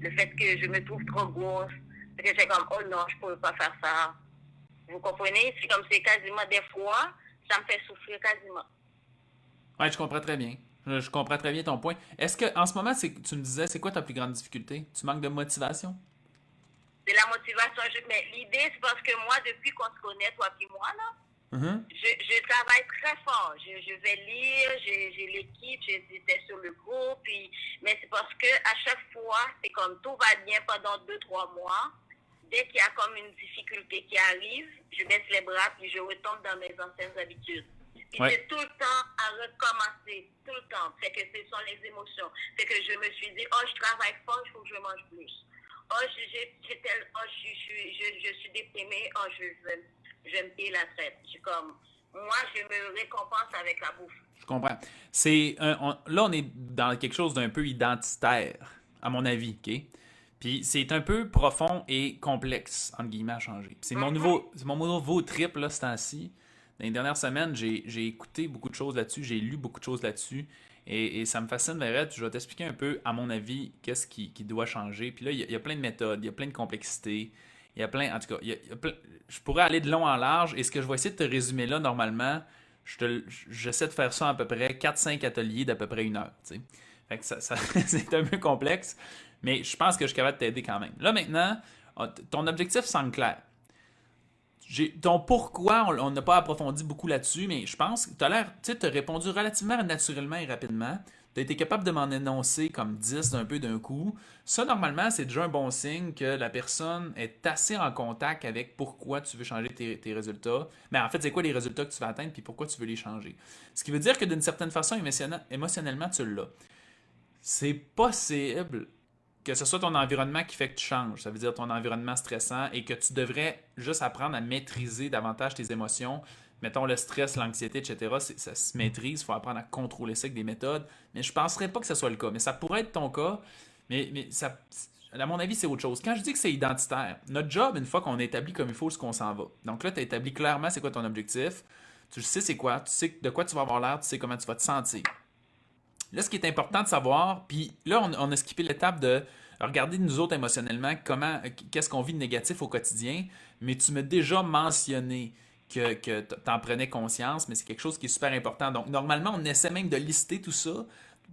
Le fait que je me trouve trop grosse, que j'ai comme, oh non, je pourrais pas faire ça. Vous comprenez? C'est comme c'est quasiment des fois, ça me fait souffrir quasiment. Oui, je comprends très bien. Je, comprends très bien ton point. Est-ce que en ce moment, tu me disais, c'est quoi ta plus grande difficulté? Tu manques de motivation? C'est la motivation. mais l'idée, c'est parce que moi, depuis qu'on se connaît, toi et moi, là, mm-hmm. je, travaille très fort. Je, vais lire, j'ai l'équipe, j'étais sur le groupe. mais c'est parce que à chaque fois, c'est comme tout va bien pendant deux, trois mois dès qu'il y a comme une difficulté qui arrive, je baisse les bras puis je retombe dans mes anciennes habitudes. Puis c'est tout le temps à recommencer, tout le temps. C'est que ce sont les émotions. C'est que je me suis dit, oh, je travaille fort, il faut que je mange plus. Oh, je, tel, oh, je, je, je, suis déprimée, oh, je, je, je me paye la traite. Je comme, moi, je me récompense avec la bouffe. Je comprends. C'est là, on est dans quelque chose d'un peu identitaire, à mon avis, OK? Puis c'est un peu profond et complexe, entre guillemets, à changer. C'est mon, nouveau, mon nouveau trip, là, ce temps-ci. Dans les dernières semaines, j'ai écouté beaucoup de choses là-dessus, j'ai lu beaucoup de choses là-dessus. Et, ça me fascine, Verrette. Je vais t'expliquer un peu, à mon avis, qu'est-ce qui, doit changer. Puis là, il y, a plein de méthodes, il y a plein de complexités. Il y a plein, en tout cas, je pourrais aller de long en large. Et ce que je vais essayer de te résumer là, normalement, j'essaie de faire ça à peu près 4-5 ateliers d'à peu près une heure. Fait que ça <laughs> c'est un peu complexe. Mais je pense que je suis capable de t'aider quand même. Là, maintenant, ah, ton objectif semble clair. Ton pourquoi, on n'a pas approfondi beaucoup là-dessus, mais je pense que tu as l'air, tu as répondu relativement naturellement et rapidement. Tu as été capable de m'en énoncer comme 10 d'un peu d'un coup. Ça, normalement, c'est déjà un bon signe que la personne est assez en contact avec pourquoi tu veux changer tes, résultats. Mais en fait, c'est quoi les résultats que tu vas atteindre puis pourquoi tu veux les changer? Ce qui veut dire que d'une certaine façon, émotionnellement, tu l'as. C'est possible que ce soit ton environnement qui fait que tu changes, ça veut dire ton environnement stressant et que tu devrais juste apprendre à maîtriser davantage tes émotions. Mettons le stress, l'anxiété, etc. Ça se maîtrise, il faut apprendre à contrôler ça avec des méthodes. Mais je ne penserais pas que ce soit le cas. Mais ça pourrait être ton cas. Mais, ça, à mon avis, c'est autre chose. Quand je dis que c'est identitaire, notre job, une fois qu'on établit comme il faut ce qu'on s'en va. Donc là, tu as établi clairement c'est quoi ton objectif. Tu sais c'est quoi, tu sais de quoi tu vas avoir l'air, tu sais comment tu vas te sentir. Là, ce qui est important de savoir, puis là, on, a skippé l'étape de regarder nous autres émotionnellement comment, qu'est-ce qu'on vit de négatif au quotidien, mais tu m'as déjà mentionné que, que tu en prenais conscience, mais c'est quelque chose qui est super important. Donc, normalement, on essaie même de lister tout ça,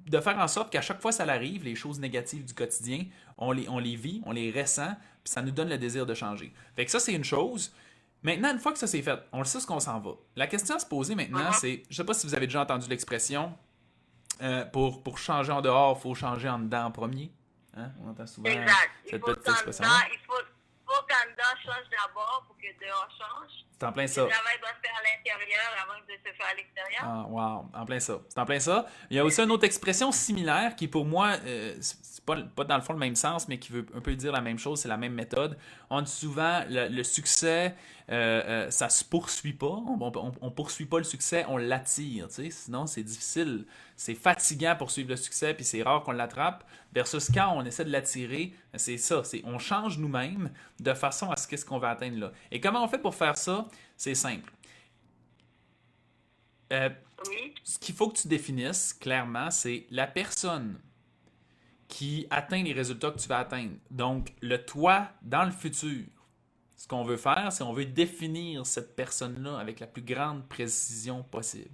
de faire en sorte qu'à chaque fois que ça arrive, les choses négatives du quotidien, on les, on les vit, on les ressent, puis ça nous donne le désir de changer. Fait que ça, c'est une chose. Maintenant, une fois que ça c'est fait, on le sait ce qu'on s'en va. La question à se poser maintenant, c'est, je sais pas si vous avez déjà entendu l'expression, euh, pour, pour changer en dehors, il faut changer en dedans en premier. Hein? On entend souvent Exact. Il cette petite expression. il faut, faut qu'en dedans change d'abord pour que dehors change. C'est en plein Le ça. travail doit se faire à l'intérieur avant de se faire à l'extérieur. Ah, wow, en plein ça. C'est en plein ça. Il y a aussi une autre expression similaire qui, pour moi, euh, c'est pas, pas dans le fond le même sens, mais qui veut un peu dire la même chose, c'est la même méthode. On dit souvent le, le succès, euh, euh, ça se poursuit pas. On, on, on poursuit pas le succès, on l'attire. tu sais. Sinon, c'est difficile. C'est fatigant pour suivre le succès, puis c'est rare qu'on l'attrape. Versus quand on essaie de l'attirer, c'est ça. On change nous-mêmes de façon à ce qu'est-ce qu'on va atteindre là. Et comment on fait pour faire ça? C'est simple. Euh, ce qu'il faut que tu définisses clairement, c'est la personne qui atteint les résultats que tu vas atteindre. Donc, le toi dans le futur. Ce qu'on veut faire, c'est on veut définir cette personne-là avec la plus grande précision possible.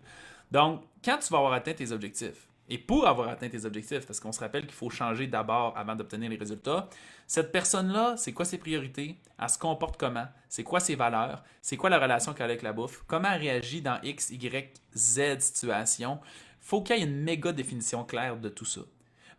Donc, quand tu vas avoir atteint tes objectifs, et pour avoir atteint tes objectifs, parce qu'on se rappelle qu'il faut changer d'abord avant d'obtenir les résultats, cette personne-là, c'est quoi ses priorités? Elle se comporte comment? C'est quoi ses valeurs? C'est quoi la relation qu'elle a avec la bouffe? Comment elle réagit dans X, Y, Z situation? faut qu'il y ait une méga définition claire de tout ça.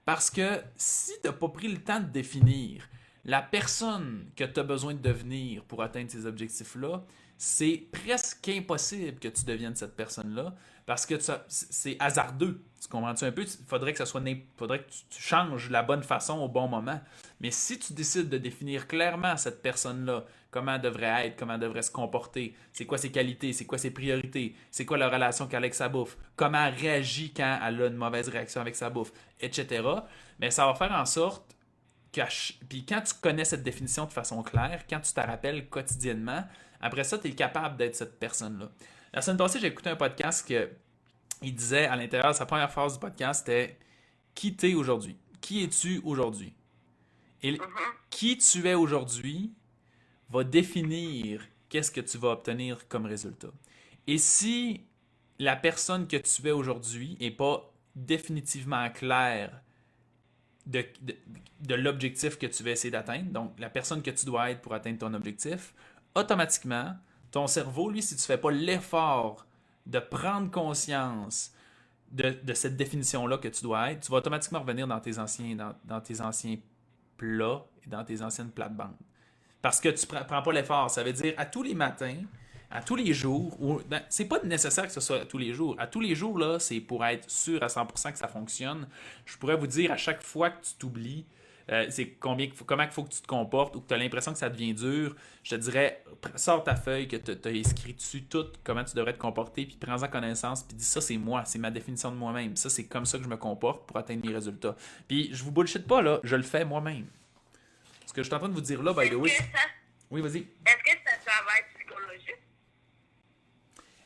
Parce que si tu n'as pas pris le temps de définir la personne que tu as besoin de devenir pour atteindre ces objectifs-là, c'est presque impossible que tu deviennes cette personne-là parce que c'est hasardeux. Tu comprends-tu un peu? Il faudrait que ça soit faudrait que tu, changes la bonne façon au bon moment. Mais si tu décides de définir clairement cette personne-là, comment elle devrait être, comment elle devrait se comporter, c'est quoi ses qualités, c'est quoi ses priorités, c'est quoi la relation qu'elle a avec sa bouffe, comment elle réagit quand elle a une mauvaise réaction avec sa bouffe, etc., mais ça va faire en sorte que, puis quand tu connais cette définition de façon claire, quand tu te rappelles quotidiennement, après ça, tu es capable d'être cette personne-là. La semaine passée, j'ai écouté un podcast que il disait à l'intérieur, sa première phrase du podcast, c'était Qui t'es aujourd'hui? Qui es-tu aujourd'hui Et qui tu es aujourd'hui va définir qu'est-ce que tu vas obtenir comme résultat. Et si la personne que tu es aujourd'hui n'est pas définitivement claire de, de, de l'objectif que tu vas essayer d'atteindre, donc la personne que tu dois être pour atteindre ton objectif, automatiquement, ton cerveau, lui, si tu ne fais pas l'effort de prendre conscience de, cette définition-là que tu dois être, tu vas automatiquement revenir dans tes anciens, dans, dans tes anciens plats et dans tes anciennes plates-bandes. Parce que tu ne prends pas l'effort. Ça veut dire à tous les matins, à tous les jours, ou ben, c'est pas nécessaire que ce soit à tous les jours. À tous les jours, là, c'est pour être sûr à 100% que ça fonctionne. Je pourrais vous dire à chaque fois que tu t'oublies, euh, c'est combien, comment il faut que tu te comportes ou que tu as l'impression que ça devient dur. Je te dirais, sors ta feuille que tu as écrit dessus tout, comment tu devrais te comporter, puis prends-en connaissance, puis dis ça, c'est moi, c'est ma définition de moi-même. Ça, c'est comme ça que je me comporte pour atteindre mes résultats. Puis je vous bullshit pas, là, je le fais moi-même. Ce que je suis en train de vous dire là, by the way. Ça- Oui, vas-y. est-ce que travail psychologique?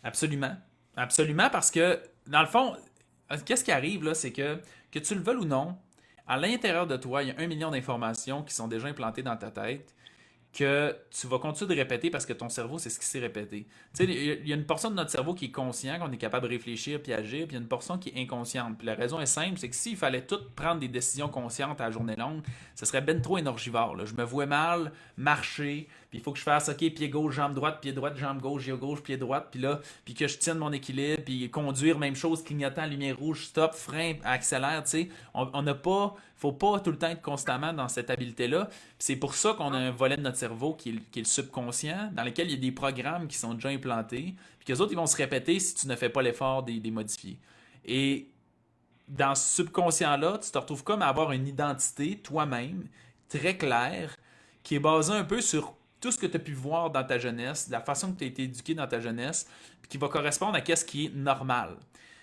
Absolument. Absolument, parce que, dans le fond, euh, qu'est-ce qui arrive, là, c'est que, que tu le veuilles ou non, à l'intérieur de toi, il y a un million d'informations qui sont déjà implantées dans ta tête que tu vas continuer de répéter parce que ton cerveau, c'est ce qui s'est répété. Tu sais, il y a- une portion de notre cerveau qui est conscient, qu'on est capable de réfléchir puis agir, puis il y a une portion qui est inconsciente. La raison est simple, c'est que s'il fallait tout prendre des décisions conscientes à la journée longue, ce serait ben trop énergivore. Je me vois mal marcher, puis il faut que je fasse, OK, pied gauche, jambe droite, pied droite, jambe gauche, pied gauche, pied droite, puis là, puis que je tienne mon équilibre, puis conduire, même chose, clignotant, lumière rouge, stop, frein, accélère, tu sais. On n'a pas, faut pas tout le temps être constamment dans cette habileté-là. C'est pour ça qu'on a un volet de notre cerveau qui est, qui est le subconscient, dans lequel il y a des programmes qui sont déjà implantés, puis que les autres, ils vont se répéter si tu ne fais pas l'effort de les modifier. Et dans ce subconscient-là, tu te retrouves comme à avoir une identité toi-même très claire qui est basée un peu sur tout ce que tu as pu voir dans ta jeunesse, la façon que tu as été éduqué dans ta jeunesse, qui va correspondre à ce qui est normal.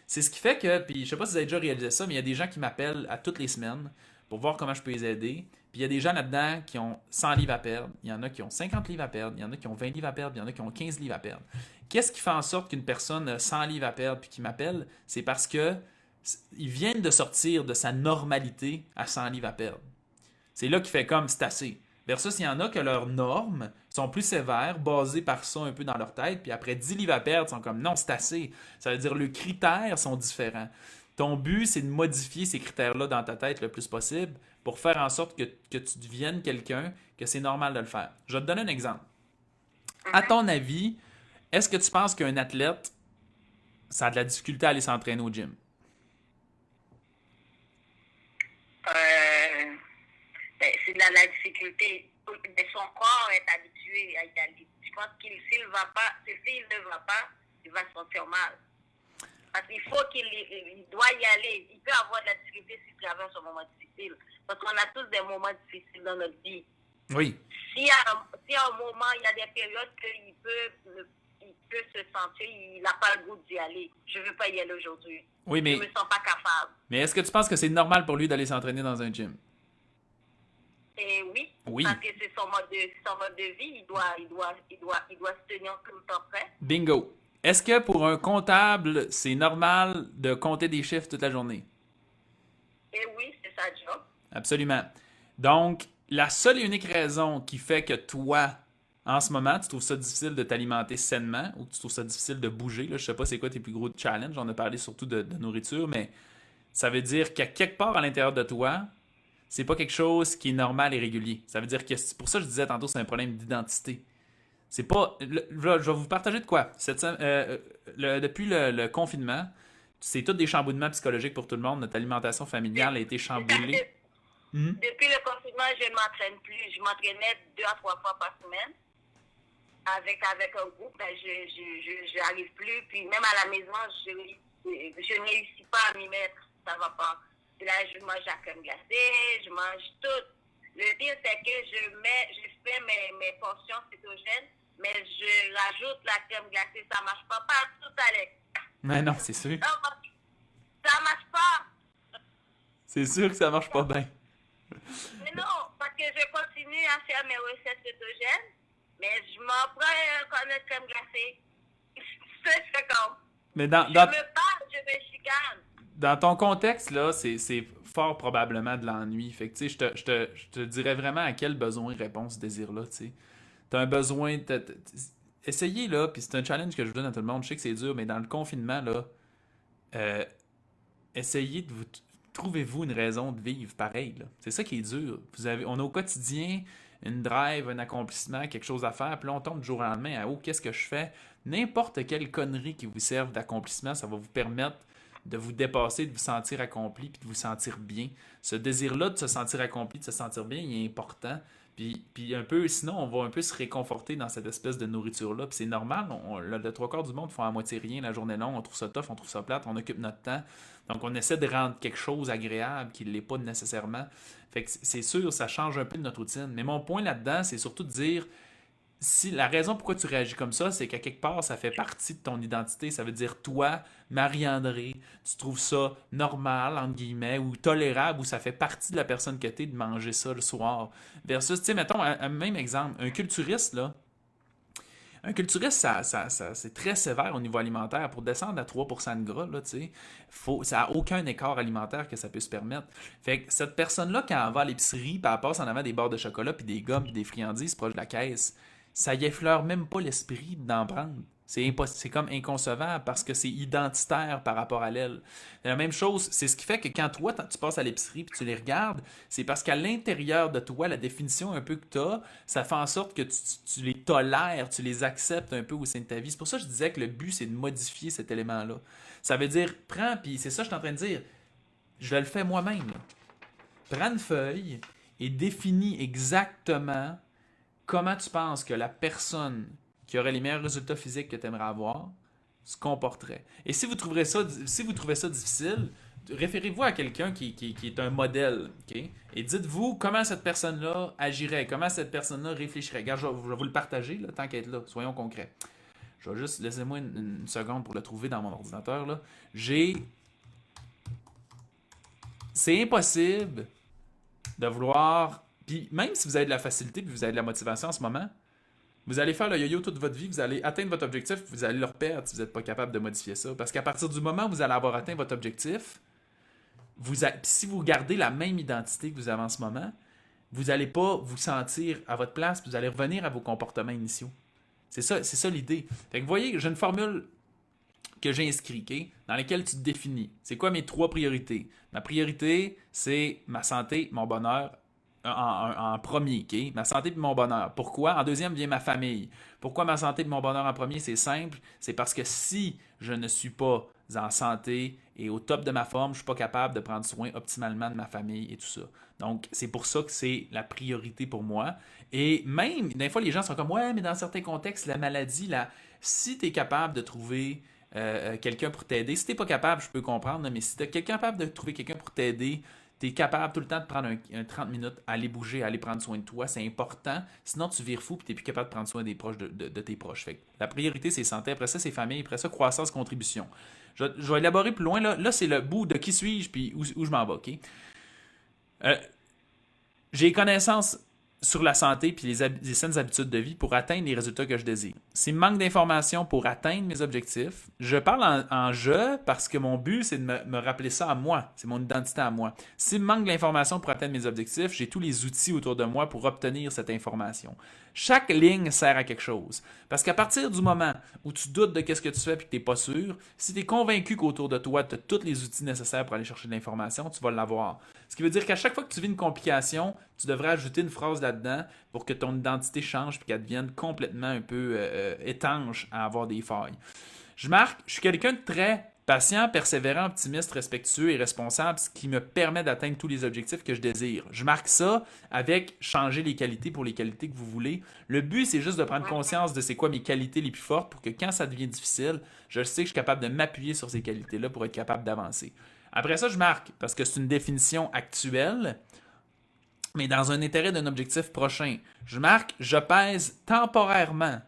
C'est ce qui fait que, puis je sais pas si vous avez déjà réalisé ça, mais il y a des gens qui m'appellent à toutes les semaines pour voir comment je peux les aider. Puis il y a des gens là-dedans qui ont 100 livres à perdre, il y en a qui ont 50 livres à perdre, il y en a qui ont 20 livres à perdre, il y en a qui ont 15 livres à perdre. Qu'est-ce qui fait en sorte qu'une personne a 100 livres à perdre puis qui m'appelle? C'est parce que ils viennent de sortir de sa normalité à 100 livres à perdre. C'est là qu'il fait comme c'est assez. Versus, il y en a que leurs normes sont plus sévères, basées par ça un peu dans leur tête, puis après 10 livres à perdre, ils sont comme non, c'est assez. Ça veut dire que les critères sont différents. Ton but, c'est de modifier ces critères-là dans ta tête le plus possible pour faire en sorte que, que tu deviennes quelqu'un, que c'est normal de le faire. Je vais te donner un exemple. À ton avis, est-ce que tu penses qu'un athlète, ça a de la difficulté à aller s'entraîner au gym? Euh, la, la difficulté. Mais son corps est habitué à y aller. Je pense qu'il s'il va pas, s'il ne va pas, il va se sentir mal. Parce qu'il faut qu'il il- il doit y aller. Il peut avoir de la difficulté s'il traverse un moment difficile. Parce qu'on a tous des moments difficiles dans notre vie. Oui. S'il y a un, s'il y a un moment, il y a des périodes qu'il peut, il peut se sentir, il n'a pas le goût d'y aller. Je ne veux pas y aller aujourd'hui. Oui, mais, Je ne me sens pas capable. mais est-ce que tu penses que c'est normal pour lui d'aller s'entraîner dans un gym? Et oui, Oui. parce que c'est son mode de, son mode de vie. Il doit, il, doit, il, doit, il doit se tenir tout le temps prêt. Bingo. Est-ce que pour un comptable, c'est normal de compter des chiffres toute la journée? Et oui, c'est sa job. Absolument. Donc, la seule et unique raison qui fait que toi, en ce moment, tu trouves ça difficile de t'alimenter sainement ou que tu trouves ça difficile de bouger, là, je sais pas c'est quoi tes plus gros challenges, on a parlé surtout de, de nourriture, mais ça veut dire qu'à quelque part à l'intérieur de toi, c'est pas quelque chose qui est normal et régulier. Ça veut dire que c'est pour ça que je disais tantôt c'est un problème d'identité. C'est pas. le- là, je vais vous partager de quoi. Cette euh, le- depuis le, le confinement, c'est tout des chamboulements psychologiques pour tout le monde. Notre alimentation familiale a été chamboulée. Depuis le confinement, je ne m'entraîne plus. Je m'entraînais deux à trois fois par semaine. Avec, avec un groupe, ben, je j'arrive plus. Puis même à la maison, je, je ne réussis pas à m'y mettre. Ça va pas. Là, je mange la crème glacée, je mange tout. Le pire, c'est que je mets, je fais mes, mes portions cétogènes, mais je rajoute la crème glacée. Ça marche pas partout, Alex. Mais non, c'est sûr. Ça marche, pas. C'est sûr que ça marche pas bien. Mais non, parce que je continue à faire mes recettes cétogènes, mais je m'en prends un cornet de crème glacée. <laughs> C'est comme. Mais dans, Je dans, me parle, je me chicane. Dans ton contexte, là, c'est fort probablement de l'ennui. Fait que, je te, je, te, dirais vraiment à quel besoin répond ce désir-là, tu un besoin... Essayez, là, puis c'est un challenge que je vous donne à tout le monde. Je sais que c'est dur, mais dans le confinement, là, euh, essayez de vous... Trouvez-vous une raison de vivre pareil. C'est ça qui est dur. Vous avez, on a au quotidien une drive, un accomplissement, quelque chose à faire, puis là, on tombe du jour au lendemain à « Oh, qu'est-ce que je fais? » N'importe quelle connerie qui vous serve d'accomplissement, ça va vous permettre de vous dépasser, de vous sentir accompli, puis de vous sentir bien. Ce désir-là de se sentir accompli, de se sentir bien, il est important. Puis, puis un peu, sinon, on va un peu se réconforter dans cette espèce de nourriture-là. Puis c'est normal, on, le, trois quarts du monde font à moitié rien la journée longue, on trouve ça tough, on trouve ça plate, on occupe notre temps. Donc on essaie de rendre quelque chose agréable qui ne l'est pas nécessairement. Fait que c'est c'est sûr, ça change un peu de notre routine. Mais mon point là-dedans, c'est surtout de dire si la raison pourquoi tu réagis comme ça, c'est qu'à quelque part, ça fait partie de ton identité. Ça veut dire toi, Marie-André, tu trouves ça normal, entre guillemets, ou tolérable, ou ça fait partie de la personne que tu es de manger ça le soir. Versus, tu sais, mettons, un, même exemple, un culturiste, là, un culturiste, ça, ça, c'est très sévère au niveau alimentaire. Pour descendre à 3% de gras, là, faut, ça n'a aucun écart alimentaire que ça peut se permettre. Fait que cette personne-là, quand elle va à l'épicerie, elle passe en avant des barres de chocolat, puis des gommes, puis des friandises proches de la caisse, ça y effleure même pas l'esprit d'en prendre. C'est comme inconcevable parce que c'est identitaire par rapport à l'elle. La même chose, c'est ce qui fait que quand toi, tu passes à l'épicerie puis tu les regardes, c'est parce qu'à l'intérieur de toi, la définition un peu que tu as, ça fait en sorte que tu, tu- les tolères, tu les acceptes un peu au sein de ta vie. C'est pour ça que je disais que le but, c'est de modifier cet élément-là. Ça veut dire, prends, puis c'est ça que je suis en train de dire, je le fais moi-même. Prends une feuille et définis exactement comment tu penses que la personne qui aurait les meilleurs résultats physiques que tu aimerais avoir se comporterait? Et si vous ça, si vous trouvez ça difficile, référez-vous à quelqu'un qui, est un modèle? Et dites-vous comment cette personne-là agirait, comment cette personne-là réfléchirait. Je vais, vous le partager, là, tant qu'être là. Soyons concrets. Je vais juste, laissez-moi une, seconde pour le trouver dans mon ordinateur. J'ai... C'est impossible de vouloir... Puis même si vous avez de la facilité, puis vous avez de la motivation en ce moment, vous allez faire le yo-yo toute votre vie, vous allez atteindre votre objectif, vous allez le reperdre si vous n'êtes pas capable de modifier ça. Parce qu'à partir du moment où vous allez avoir atteint votre objectif, si vous gardez la même identité que vous avez en ce moment, vous n'allez pas vous sentir à votre place, vous allez revenir à vos comportements initiaux. C'est ça, c'est ça l'idée. Fait que vous voyez, j'ai une formule que j'ai inscrite, dans laquelle tu te définis. C'est quoi mes trois priorités? Ma priorité, c'est ma santé, mon bonheur en, premier? Ma santé et mon bonheur. Pourquoi? En deuxième vient ma famille. Pourquoi ma santé et mon bonheur en premier? C'est simple. C'est parce que si je ne suis pas en santé et au top de ma forme, je ne suis pas capable de prendre soin optimalement de ma famille et tout ça. Donc, c'est pour ça que c'est la priorité pour moi. Et même, des fois, les gens sont comme, ouais, mais dans certains contextes, la maladie, là, si tu es capable de trouver euh, euh, quelqu'un pour t'aider, si tu n'es pas capable, je peux comprendre, mais si tu es capable de trouver quelqu'un pour t'aider, tu es capable tout le temps de prendre un, 30 minutes, aller bouger, aller prendre soin de toi, c'est important. Sinon, tu vires fou et tu n'es plus capable de prendre soin des proches de, tes proches. Fait la priorité, c'est santé. Après ça, c'est famille. Après ça, croissance, contribution. Je, vais élaborer plus loin. Là, là c'est le bout de qui suis-je puis où, je m'en vais. OK? Euh, j'ai connaissance sur la santé puis les, saines habitudes de vie pour atteindre les résultats que je désire. S'il manque d'informations pour atteindre mes objectifs, je parle en, je parce que mon but, c'est de me, rappeler ça à moi. C'est mon identité à moi. S'il me manque d'informations pour atteindre mes objectifs, j'ai tous les outils autour de moi pour obtenir cette information. Chaque ligne sert à quelque chose. Parce qu'à partir du moment où tu doutes de ce que tu fais et que tu n'es pas sûr, si tu es convaincu qu'autour de toi, tu as tous les outils nécessaires pour aller chercher de l'information, tu vas l'avoir. Ce qui veut dire qu'à chaque fois que tu vis une complication, tu devrais ajouter une phrase là-dedans pour que ton identité change et qu'elle devienne complètement un peu euh, euh, étanche à avoir des failles. Je marque, je suis quelqu'un de très Patient, persévérant, optimiste, respectueux et responsable, ce qui me permet d'atteindre tous les objectifs que je désire. Je marque ça avec changer les qualités pour les qualités que vous voulez. Le but, c'est juste de prendre conscience de c'est quoi mes qualités les plus fortes pour que quand ça devient difficile, je sais que je suis capable de m'appuyer sur ces qualités-là pour être capable d'avancer. Après ça, je marque parce que c'est une définition actuelle, mais dans un intérêt d'un objectif prochain. Je marque, je pèse temporairement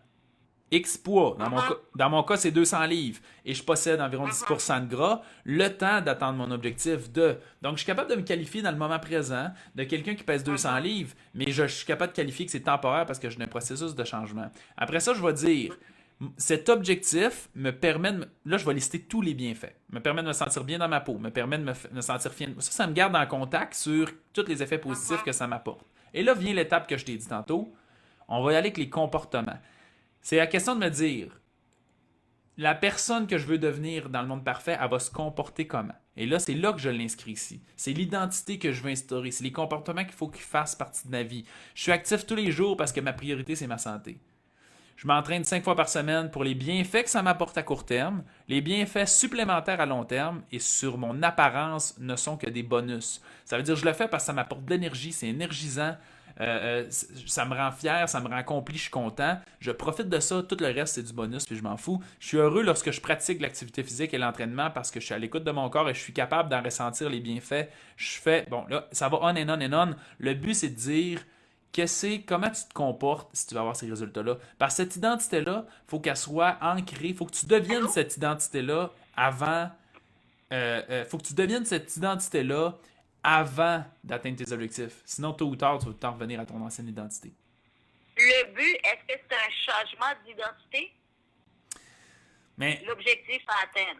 X poids. Dans, mon, uh-huh. cas, dans mon cas, c'est 200 livres et je possède environ 10% uh-huh. de gras. Le temps d'attendre mon objectif de. Donc, je suis capable de me qualifier dans le moment présent de quelqu'un qui pèse 200 uh-huh. livres, mais je, suis capable de qualifier que c'est temporaire parce que j'ai un processus de changement. Après ça, je vais dire cet objectif me permet de. Là, je vais lister tous les bienfaits. Me permet de me sentir bien dans ma peau, me permet de me, sentir fier. Ça, ça me garde en contact sur tous les effets positifs que ça m'apporte. Et là vient l'étape que je t'ai dit tantôt. On va y aller avec les comportements. C'est la question de me dire, la personne que je veux devenir dans le monde parfait, elle va se comporter comment? Et là, c'est là que je l'inscris ici. C'est l'identité que je veux instaurer. C'est les comportements qu'il faut qu'ils fassent partie de ma vie. Je suis actif tous les jours parce que ma priorité, c'est ma santé. Je m'entraîne cinq fois par semaine pour les bienfaits que ça m'apporte à court terme. Les bienfaits supplémentaires à long terme et sur mon apparence ne sont que des bonus. Ça veut dire que je le fais parce que ça m'apporte de l'énergie, c'est énergisant, euh, euh, ça me rend fier, ça me rend accompli, je suis content. Je profite de ça. Tout le reste, c'est du bonus, puis je m'en fous. Je suis heureux lorsque je pratique l'activité physique et l'entraînement parce que je suis à l'écoute de mon corps et je suis capable d'en ressentir les bienfaits. Je fais, bon, là, ça va on and on and on. Le but, c'est de dire que c'est comment tu te comportes si tu vas avoir ces résultats-là. Parce que cette identité-là, faut qu'elle soit ancrée, faut que tu deviennes cette identité-là avant. Il euh, faut que tu deviennes cette identité-là avant d'atteindre tes objectifs. Sinon, tôt ou tard, tu vas tout revenir à ton ancienne identité. Le but, est-ce que c'est un changement d'identité? Mais. L'objectif à atteindre.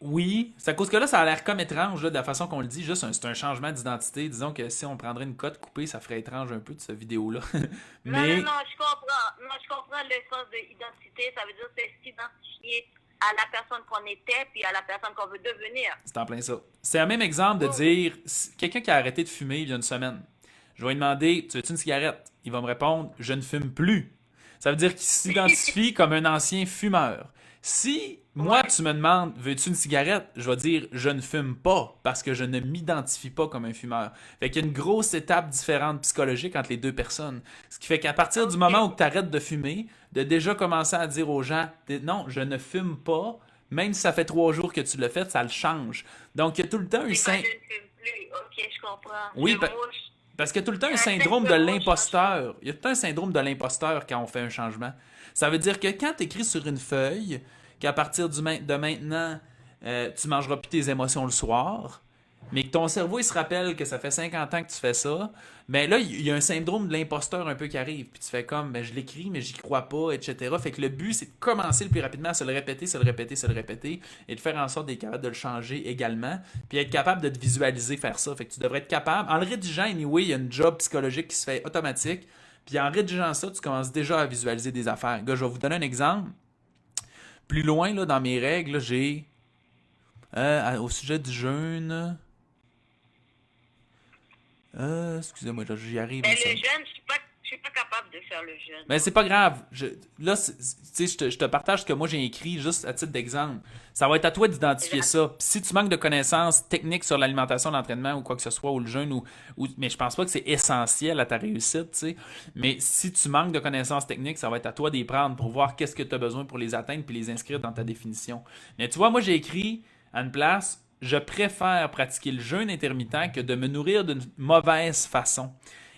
Oui, c'est à cause que là, ça a l'air comme étrange, de la façon qu'on le dit, juste c'est un changement d'identité. Disons que si on prendrait une cote coupée, ça ferait étrange un peu de cette vidéo-là. Mais... <laughs> Non, non, non, je comprends. Non, je comprends le sens de l'identité. Ça veut dire c'est s'identifier à la personne qu'on était puis à la personne qu'on veut devenir. C'est en plein ça. C'est un même exemple de dire quelqu'un qui a arrêté de fumer il y a une semaine. Je vais lui demander Tu veux-tu une cigarette? Il va me répondre Je ne fume plus. Ça veut dire qu'il s'identifie <laughs> comme un ancien fumeur. Si moi, tu me demandes, veux-tu une cigarette? Je vais dire, je ne fume pas parce que je ne m'identifie pas comme un fumeur. Fait qu'il y a une grosse étape différente psychologique entre les deux personnes. Ce qui fait qu'à partir du moment où tu arrêtes de fumer, de déjà commencer à dire aux gens, non, je ne fume pas, même si ça fait trois jours que tu l'as fait, ça le change. Donc, il y a tout le temps un syndrome. Ok, je comprends. Oui, parce a tout le temps un syndrome de l'imposteur. Il y a tout le temps un syndrome de l'imposteur quand on fait un changement. Ça veut dire que quand tu écris sur une feuille qu'à partir de maintenant, euh, tu mangeras plus tes émotions le soir, mais que ton cerveau il se rappelle que ça fait 50 ans que tu fais ça, ben là, il y a un syndrome de l'imposteur un peu qui arrive. Puis tu fais comme, ben je l'écris, mais j'y crois pas, etc. Fait que le but, c'est de commencer le plus rapidement à se le répéter, se le répéter, se le répéter, et de faire en sorte d'être capable de le changer également, puis être capable de te visualiser faire ça. Fait que tu devrais être capable, en le rédigeant, anyway, il y a une job psychologique qui se fait automatique, puis en rédigeant ça, tu commences déjà à visualiser des affaires. Gars, je vais vous donner un exemple. Plus loin, là, dans mes règles, j'ai, euh, au sujet du jeûne, Euh, excusez-moi, j'y arrive. Mais le jeûne, pas de faire le jeûne. Mais c'est pas grave. Je, là, tu je te, je te partage ce que moi j'ai écrit juste à titre d'exemple. Ça va être à toi d'identifier ça. si tu manques de connaissances techniques sur l'alimentation, l'entraînement ou quoi que ce soit, ou le jeûne, ou, ou mais je pense pas que c'est essentiel à ta réussite, tu sais. Mais si tu manques de connaissances techniques, ça va être à toi d'y prendre pour voir qu'est-ce que tu as besoin pour les atteindre puis les inscrire dans ta définition. Mais tu vois, moi j'ai écrit à une place, je préfère pratiquer le jeûne intermittent que de me nourrir d'une mauvaise façon.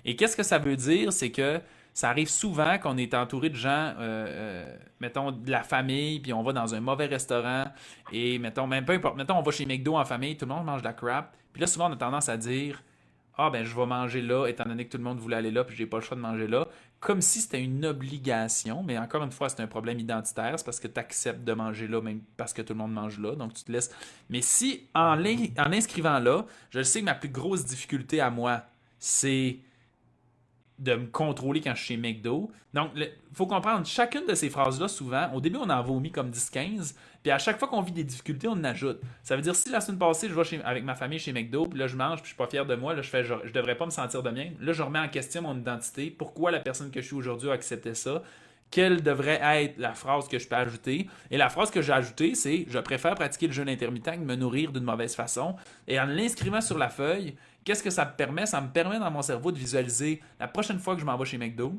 Et qu'est-ce que ça veut dire? C'est que ça arrive souvent qu'on est entouré de gens, euh, euh, mettons, de la famille, puis on va dans un mauvais restaurant, et mettons, même peu importe, mettons, on va chez McDo en famille, tout le monde mange de la crap, puis là, souvent, on a tendance à dire, ah, ben, je vais manger là, étant donné que tout le monde voulait aller là, puis j'ai pas le choix de manger là, comme si c'était une obligation, mais encore une fois, c'est un problème identitaire, c'est parce que tu acceptes de manger là, même parce que tout le monde mange là, donc tu te laisses. Mais si, en, en inscrivant là, je sais que ma plus grosse difficulté à moi, c'est de me contrôler quand je suis chez McDo. Donc, il faut comprendre, chacune de ces phrases-là, souvent, au début, on en vomi comme 10-15, puis à chaque fois qu'on vit des difficultés, on en ajoute. Ça veut dire, si la semaine passée, je vais avec ma famille chez McDo, puis là, je mange, puis je suis pas fier de moi, là, je fais, je, devrais pas me sentir de bien. Là, je remets en question mon identité. Pourquoi la personne que je suis aujourd'hui a accepté ça? Quelle devrait être la phrase que je peux ajouter? Et la phrase que j'ai ajoutée, c'est Je préfère pratiquer le jeûne intermittent que me nourrir d'une mauvaise façon. Et en l'inscrivant sur la feuille, Qu'est-ce que ça me permet? Ça me permet dans mon cerveau de visualiser la prochaine fois que je m'en vais chez McDo,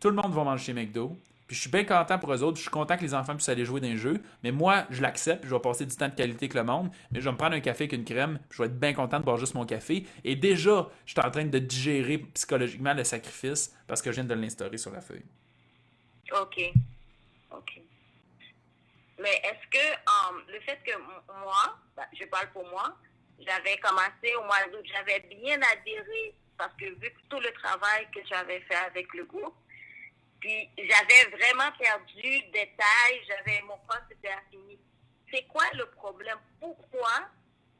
tout le monde va manger chez McDo. Puis je suis bien content pour eux autres. Je suis content que les enfants puissent aller jouer dans les jeux. Mais moi, je l'accepte. Je vais passer du temps de qualité avec le monde. Mais je vais me prendre un café avec une crème. Je vais être bien content de boire juste mon café. Et déjà, je suis en train de digérer psychologiquement le sacrifice parce que je viens de l'instaurer sur la feuille. OK. OK. Mais est-ce que um, le fait que moi, ben, je parle pour moi, j'avais commencé au mois d'août, j'avais bien adhéré parce que vu tout le travail que j'avais fait avec le groupe, puis j'avais vraiment perdu des tailles, j'avais mon poste était fini. C'est quoi le problème? Pourquoi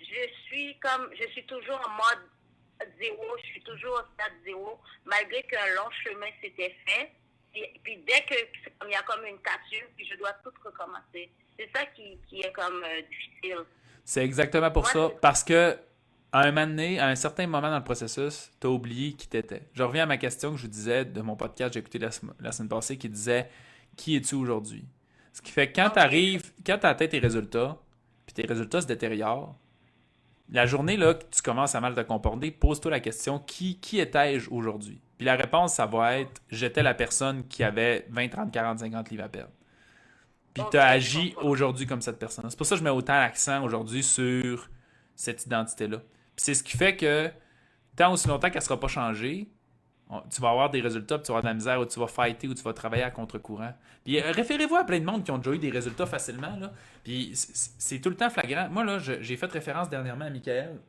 je suis comme je suis toujours en mode zéro, je suis toujours au stade zéro, malgré qu'un long chemin s'était fait. Et, puis dès que il y a comme une cassure, puis je dois tout recommencer. C'est ça qui, qui est comme euh, difficile. C'est exactement pour ça. Parce que à un moment donné, à un certain moment dans le processus, tu as oublié qui t'étais. Je reviens à ma question que je vous disais de mon podcast, j'ai écouté la, semaine passée, qui disait Qui es-tu aujourd'hui? Ce qui fait que quand tu arrives, quand tu atteint tes résultats, puis tes résultats se détériorent, la journée là, que tu commences à mal te comporter, pose-toi la question Qui, qui étais-je aujourd'hui? Puis la réponse, ça va être J'étais la personne qui avait 20, 30, 40, 50 livres à perdre. Puis tu as agi aujourd'hui comme cette personne. C'est pour ça que je mets autant l'accent aujourd'hui sur cette identité-là. Puis c'est ce qui fait que tant aussi longtemps qu'elle ne sera pas changée, tu vas avoir des résultats, puis tu vas avoir de la misère, ou tu vas fighter, ou tu vas travailler à contre-courant. Puis euh, référez-vous à plein de monde qui ont déjà eu des résultats facilement. Là. Puis c'est tout le temps flagrant. Moi, là, j'ai fait référence dernièrement à Michael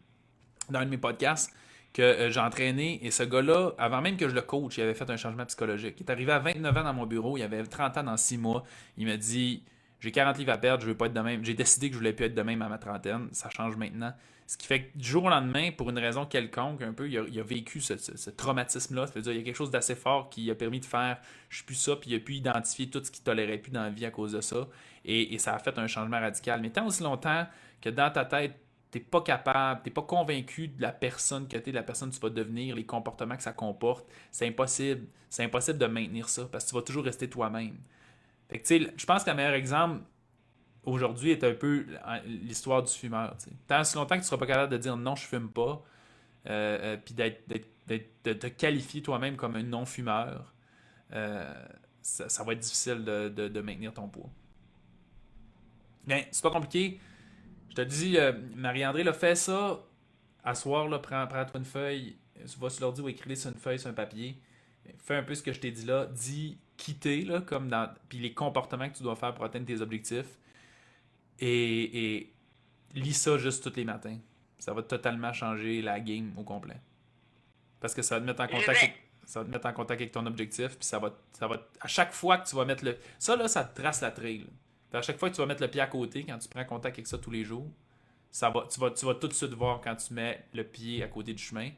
dans un de mes podcasts que euh, j'ai entraîné. Et ce gars-là, avant même que je le coach, il avait fait un changement psychologique. Il est arrivé à 29 ans dans mon bureau, il avait 30 ans dans 6 mois. Il m'a dit J'ai 40 livres à perdre, je veux pas être de même. J'ai décidé que je voulais plus être de même à ma trentaine. Ça change maintenant. Ce qui fait que du jour au lendemain, pour une raison quelconque, un peu, il a, vécu ce, traumatisme-là. Ça veut dire il y a quelque chose d'assez fort qui a permis de faire je suis plus ça, puis il a pu identifier tout ce qu'il tolérait plus dans la vie à cause de ça. Et ça a fait un changement radical. Mais tant aussi longtemps que dans ta tête, t'es pas capable, t'es pas convaincu de la personne que t'es, de la personne que tu vas devenir, les comportements que ça comporte, c'est impossible. C'est impossible de maintenir ça parce que tu vas toujours rester toi-même. Fait que, tu sais, je pense que le meilleur exemple aujourd'hui est un peu l'histoire du fumeur. Tant longtemps que tu seras pas capable de dire non, je fume pas, euh, euh, puis d'être, de te qualifier toi-même comme un non-fumeur, euh, ça, va être difficile de, de maintenir ton poids. Mais c'est pas compliqué je te dis, euh, Marie-André, l'a fait ça. À soir, là, prends, toi une feuille, tu vas sur l'ordi ou écrire sur une feuille, sur un papier. Fais un peu ce que je t'ai dit là. Dis quitter, là, comme dans. Puis les comportements que tu dois faire pour atteindre tes objectifs. Et, et lis ça juste tous les matins. Ça va totalement changer la game au complet. Parce que ça va te mettre en contact avec, ça va te mettre en contact avec ton objectif. Puis ça va, ça va. À chaque fois que tu vas mettre le. Ça, là, ça te trace la trail à chaque fois que tu vas mettre le pied à côté, quand tu prends contact avec ça tous les jours, ça va, tu, vas, tu vas tout de suite voir quand tu mets le pied à côté du chemin.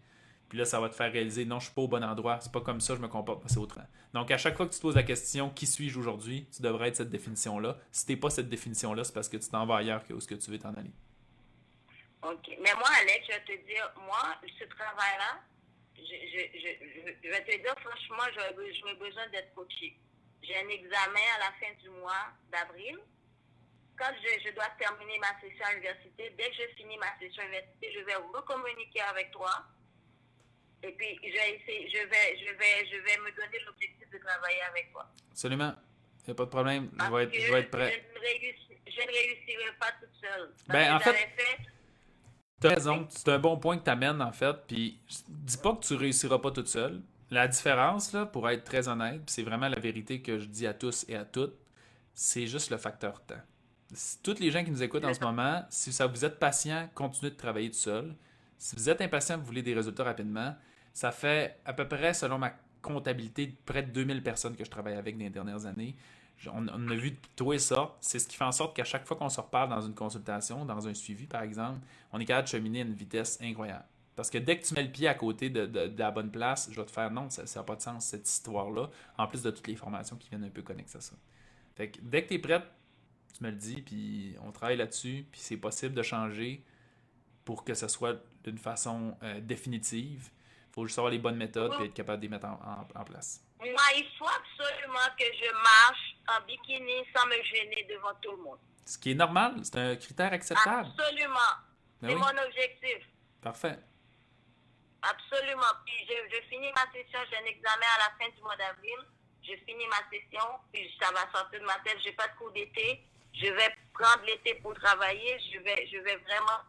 Puis là, ça va te faire réaliser non, je suis pas au bon endroit, c'est pas comme ça, je me comporte, c'est autrement. Donc, à chaque fois que tu te poses la question qui suis-je aujourd'hui, tu devrais être cette définition-là. Si t'es pas cette définition-là, c'est parce que tu t'en vas ailleurs que où ce que tu veux t'en aller. OK. Mais moi, Alex, je vais te dire, moi, ce travail-là, je, vais te dire franchement, j'aurais besoin d'être coachée. J'ai un examen à la fin du mois d'avril. Quand je, dois terminer ma session à l'université, dès que je finis ma session à l'université, je vais recommuniquer avec toi. Et puis, je vais, essayer, je vais, je vais, je vais me donner l'objectif de travailler avec toi. Absolument. Il n'y a pas de problème. Je vais, être, je vais être prêt. Je ne, réussirai pas toute seule. Ben, en fait, tu as raison. C'est un bon point que tu amènes, en fait. Puis, dis pas que tu réussiras pas toute seule. La différence, là, pour être très honnête, c'est vraiment la vérité que je dis à tous et à toutes, c'est juste le facteur temps. Toutes les gens qui nous écoutent en ce moment, si ça vous êtes patient, continuez de travailler tout seul. Si vous êtes impatient, vous voulez des résultats rapidement, ça fait à peu près, selon ma comptabilité, près de 2000 personnes que je travaille avec dans les dernières années. On, a vu tout et ça. C'est ce qui fait en sorte qu'à chaque fois qu'on se reparle dans une consultation, dans un suivi par exemple, on est capable de cheminer à une vitesse incroyable. Parce que dès que tu mets le pied à côté de, la bonne place, je vais te faire non, ça n'a pas de sens cette histoire-là, en plus de toutes les formations qui viennent un peu connecter à ça. Fait que dès que tu es prête, tu me le dis, puis on travaille là-dessus, puis c'est possible de changer pour que ce soit d'une façon euh, définitive. Il faut juste avoir les bonnes méthodes et être capable de les mettre en, place. Moi, il faut absolument que je marche en bikini sans me gêner devant tout le monde. Ce qui est normal, c'est un critère acceptable. Absolument. Ben c'est mon objectif. Parfait. Absolument. Puis je, finis ma session, j'ai un examen à la fin du mois d'avril. Je finis ma session, puis ça va sortir de ma tête. Je n'ai pas de cours d'été. Je vais prendre l'été pour travailler. Je vais, je vais vraiment,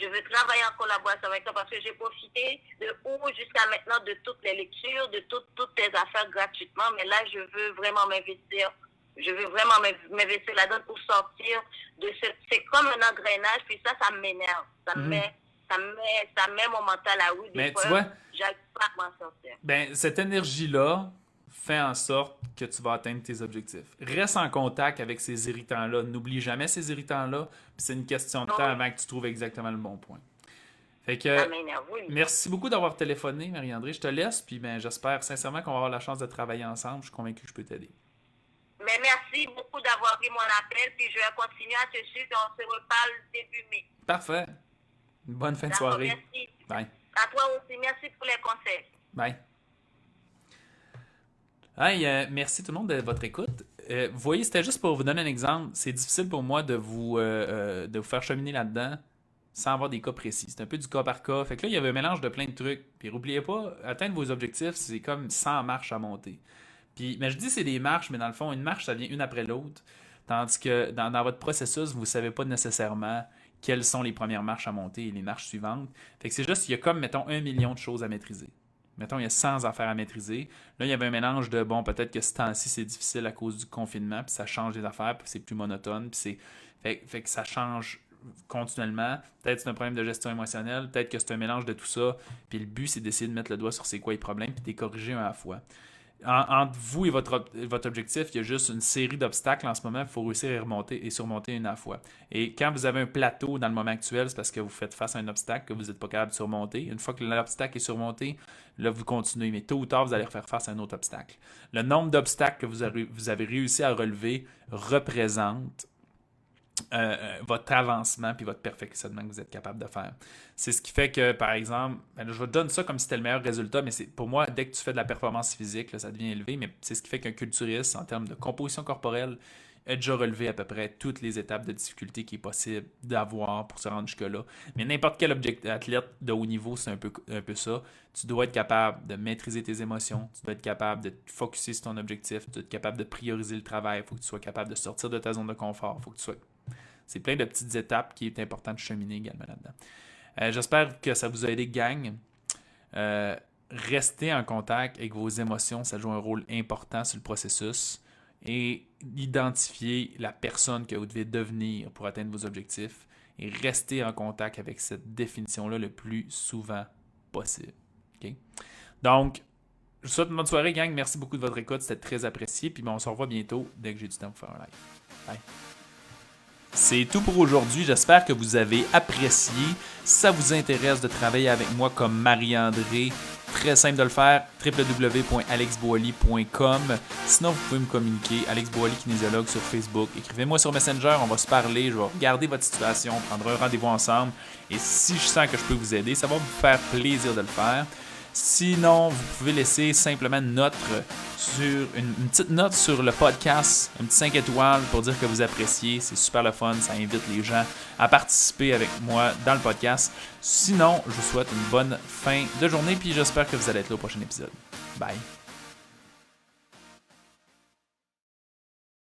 je vais travailler en collaboration avec toi parce que j'ai profité de où jusqu'à maintenant de toutes les lectures, de toutes toutes tes affaires gratuitement. Mais là, je veux vraiment m'investir. Je veux vraiment m'investir là-dedans pour sortir de ce. C'est comme un engrenage, puis ça, ça m'énerve. Ça me mhm. met ça met, ça met mon mental à oui. Mais tu vois, j'arrive pas à m'en sortir. Ben, cette énergie-là fait en sorte que tu vas atteindre tes objectifs. Reste en contact avec ces irritants-là. N'oublie jamais ces irritants-là. c'est une question de temps avant que tu trouves exactement le bon point. Fait que, merci beaucoup d'avoir téléphoné, Marie-André. Je te laisse, puis ben, j'espère sincèrement qu'on va avoir la chance de travailler ensemble. Je suis convaincu que je peux t'aider. Mais merci beaucoup d'avoir pris mon appel, puis je vais continuer à te suivre. On se reparle début mai. Parfait. Bonne fin de soirée. Merci. Bye. À toi aussi. Merci pour les conseils. Bye. Hey, euh, merci tout le monde de votre écoute. Euh, vous voyez, c'était juste pour vous donner un exemple. C'est difficile pour moi de vous, euh, de vous faire cheminer là-dedans sans avoir des cas précis. C'est un peu du cas par cas. Fait que là, il y avait un mélange de plein de trucs. Puis n'oubliez pas, atteindre vos objectifs, c'est comme 100 marches à monter. Puis, mais je dis c'est des marches, mais dans le fond, une marche, ça vient une après l'autre. Tandis que dans, dans votre processus, vous ne savez pas nécessairement quelles sont les premières marches à monter et les marches suivantes. Fait que c'est juste, il y a comme, mettons, un million de choses à maîtriser. Mettons, il y a 100 affaires à maîtriser. Là, il y avait un mélange de, bon, peut-être que ce temps-ci, c'est difficile à cause du confinement, puis ça change les affaires, puis c'est plus monotone, puis c'est... Fait, que ça change continuellement. Peut-être c'est un problème de gestion émotionnelle, peut-être que c'est un mélange de tout ça, puis le but, c'est d'essayer de mettre le doigt sur c'est quoi les problèmes, puis de les corriger un à la fois entre vous et votre, objectif, il y a juste une série d'obstacles en ce moment. Il faut réussir à remonter et surmonter une à la fois. Et quand vous avez un plateau dans le moment actuel, c'est parce que vous faites face à un obstacle que vous n'êtes pas capable de surmonter. Une fois que l'obstacle est surmonté, là, vous continuez. Mais tôt ou tard, vous allez faire face à un autre obstacle. Le nombre d'obstacles que vous avez réussi à relever représente euh, euh, votre avancement puis votre perfectionnement que vous êtes capable de faire. C'est ce qui fait que, par exemple, ben je vous donne ça comme si c'était le meilleur résultat, mais pour moi, dès que tu fais de la performance physique, ça devient élevé, mais c'est ce qui fait qu'un culturiste, en termes de composition corporelle, a déjà relevé à peu près toutes les étapes de difficulté qui est possible d'avoir pour se rendre jusque-là. Mais n'importe quel athlète de haut niveau, c'est un peu, un peu ça. Tu dois être capable de maîtriser tes émotions, tu dois être capable de te focuser sur ton objectif, tu dois être capable de prioriser le travail, il faut que tu sois capable de sortir de ta zone de confort, il faut que tu sois c'est plein de petites étapes qui est important de cheminer également là-dedans. Euh, j'espère que ça vous a aidé, gang. Euh, restez en contact avec vos émotions, ça joue un rôle important sur le processus. Et identifiez la personne que vous devez devenir pour atteindre vos objectifs. Et restez en contact avec cette définition-là le plus souvent possible. Donc, je vous souhaite une bonne soirée, gang. Merci beaucoup de votre écoute. C'était très apprécié. Puis on se revoit bientôt dès que j'ai du temps pour faire un live. Bye. C'est tout pour aujourd'hui. J'espère que vous avez apprécié. Si ça vous intéresse de travailler avec moi comme Marie-André, très simple de le faire, www.alexboily.com. Sinon, vous pouvez me communiquer, Alex Boily, kinésiologue sur Facebook. Écrivez-moi sur Messenger, on va se parler, je vais regarder votre situation, prendre un rendez-vous ensemble. Et si je sens que je peux vous aider, ça va vous faire plaisir de le faire. Sinon, vous pouvez laisser simplement une note sur une, une petite note sur le podcast, un petit 5 étoiles pour dire que vous appréciez. C'est super le fun, ça invite les gens à participer avec moi dans le podcast. Sinon, je vous souhaite une bonne fin de journée puis j'espère que vous allez être là au prochain épisode. Bye.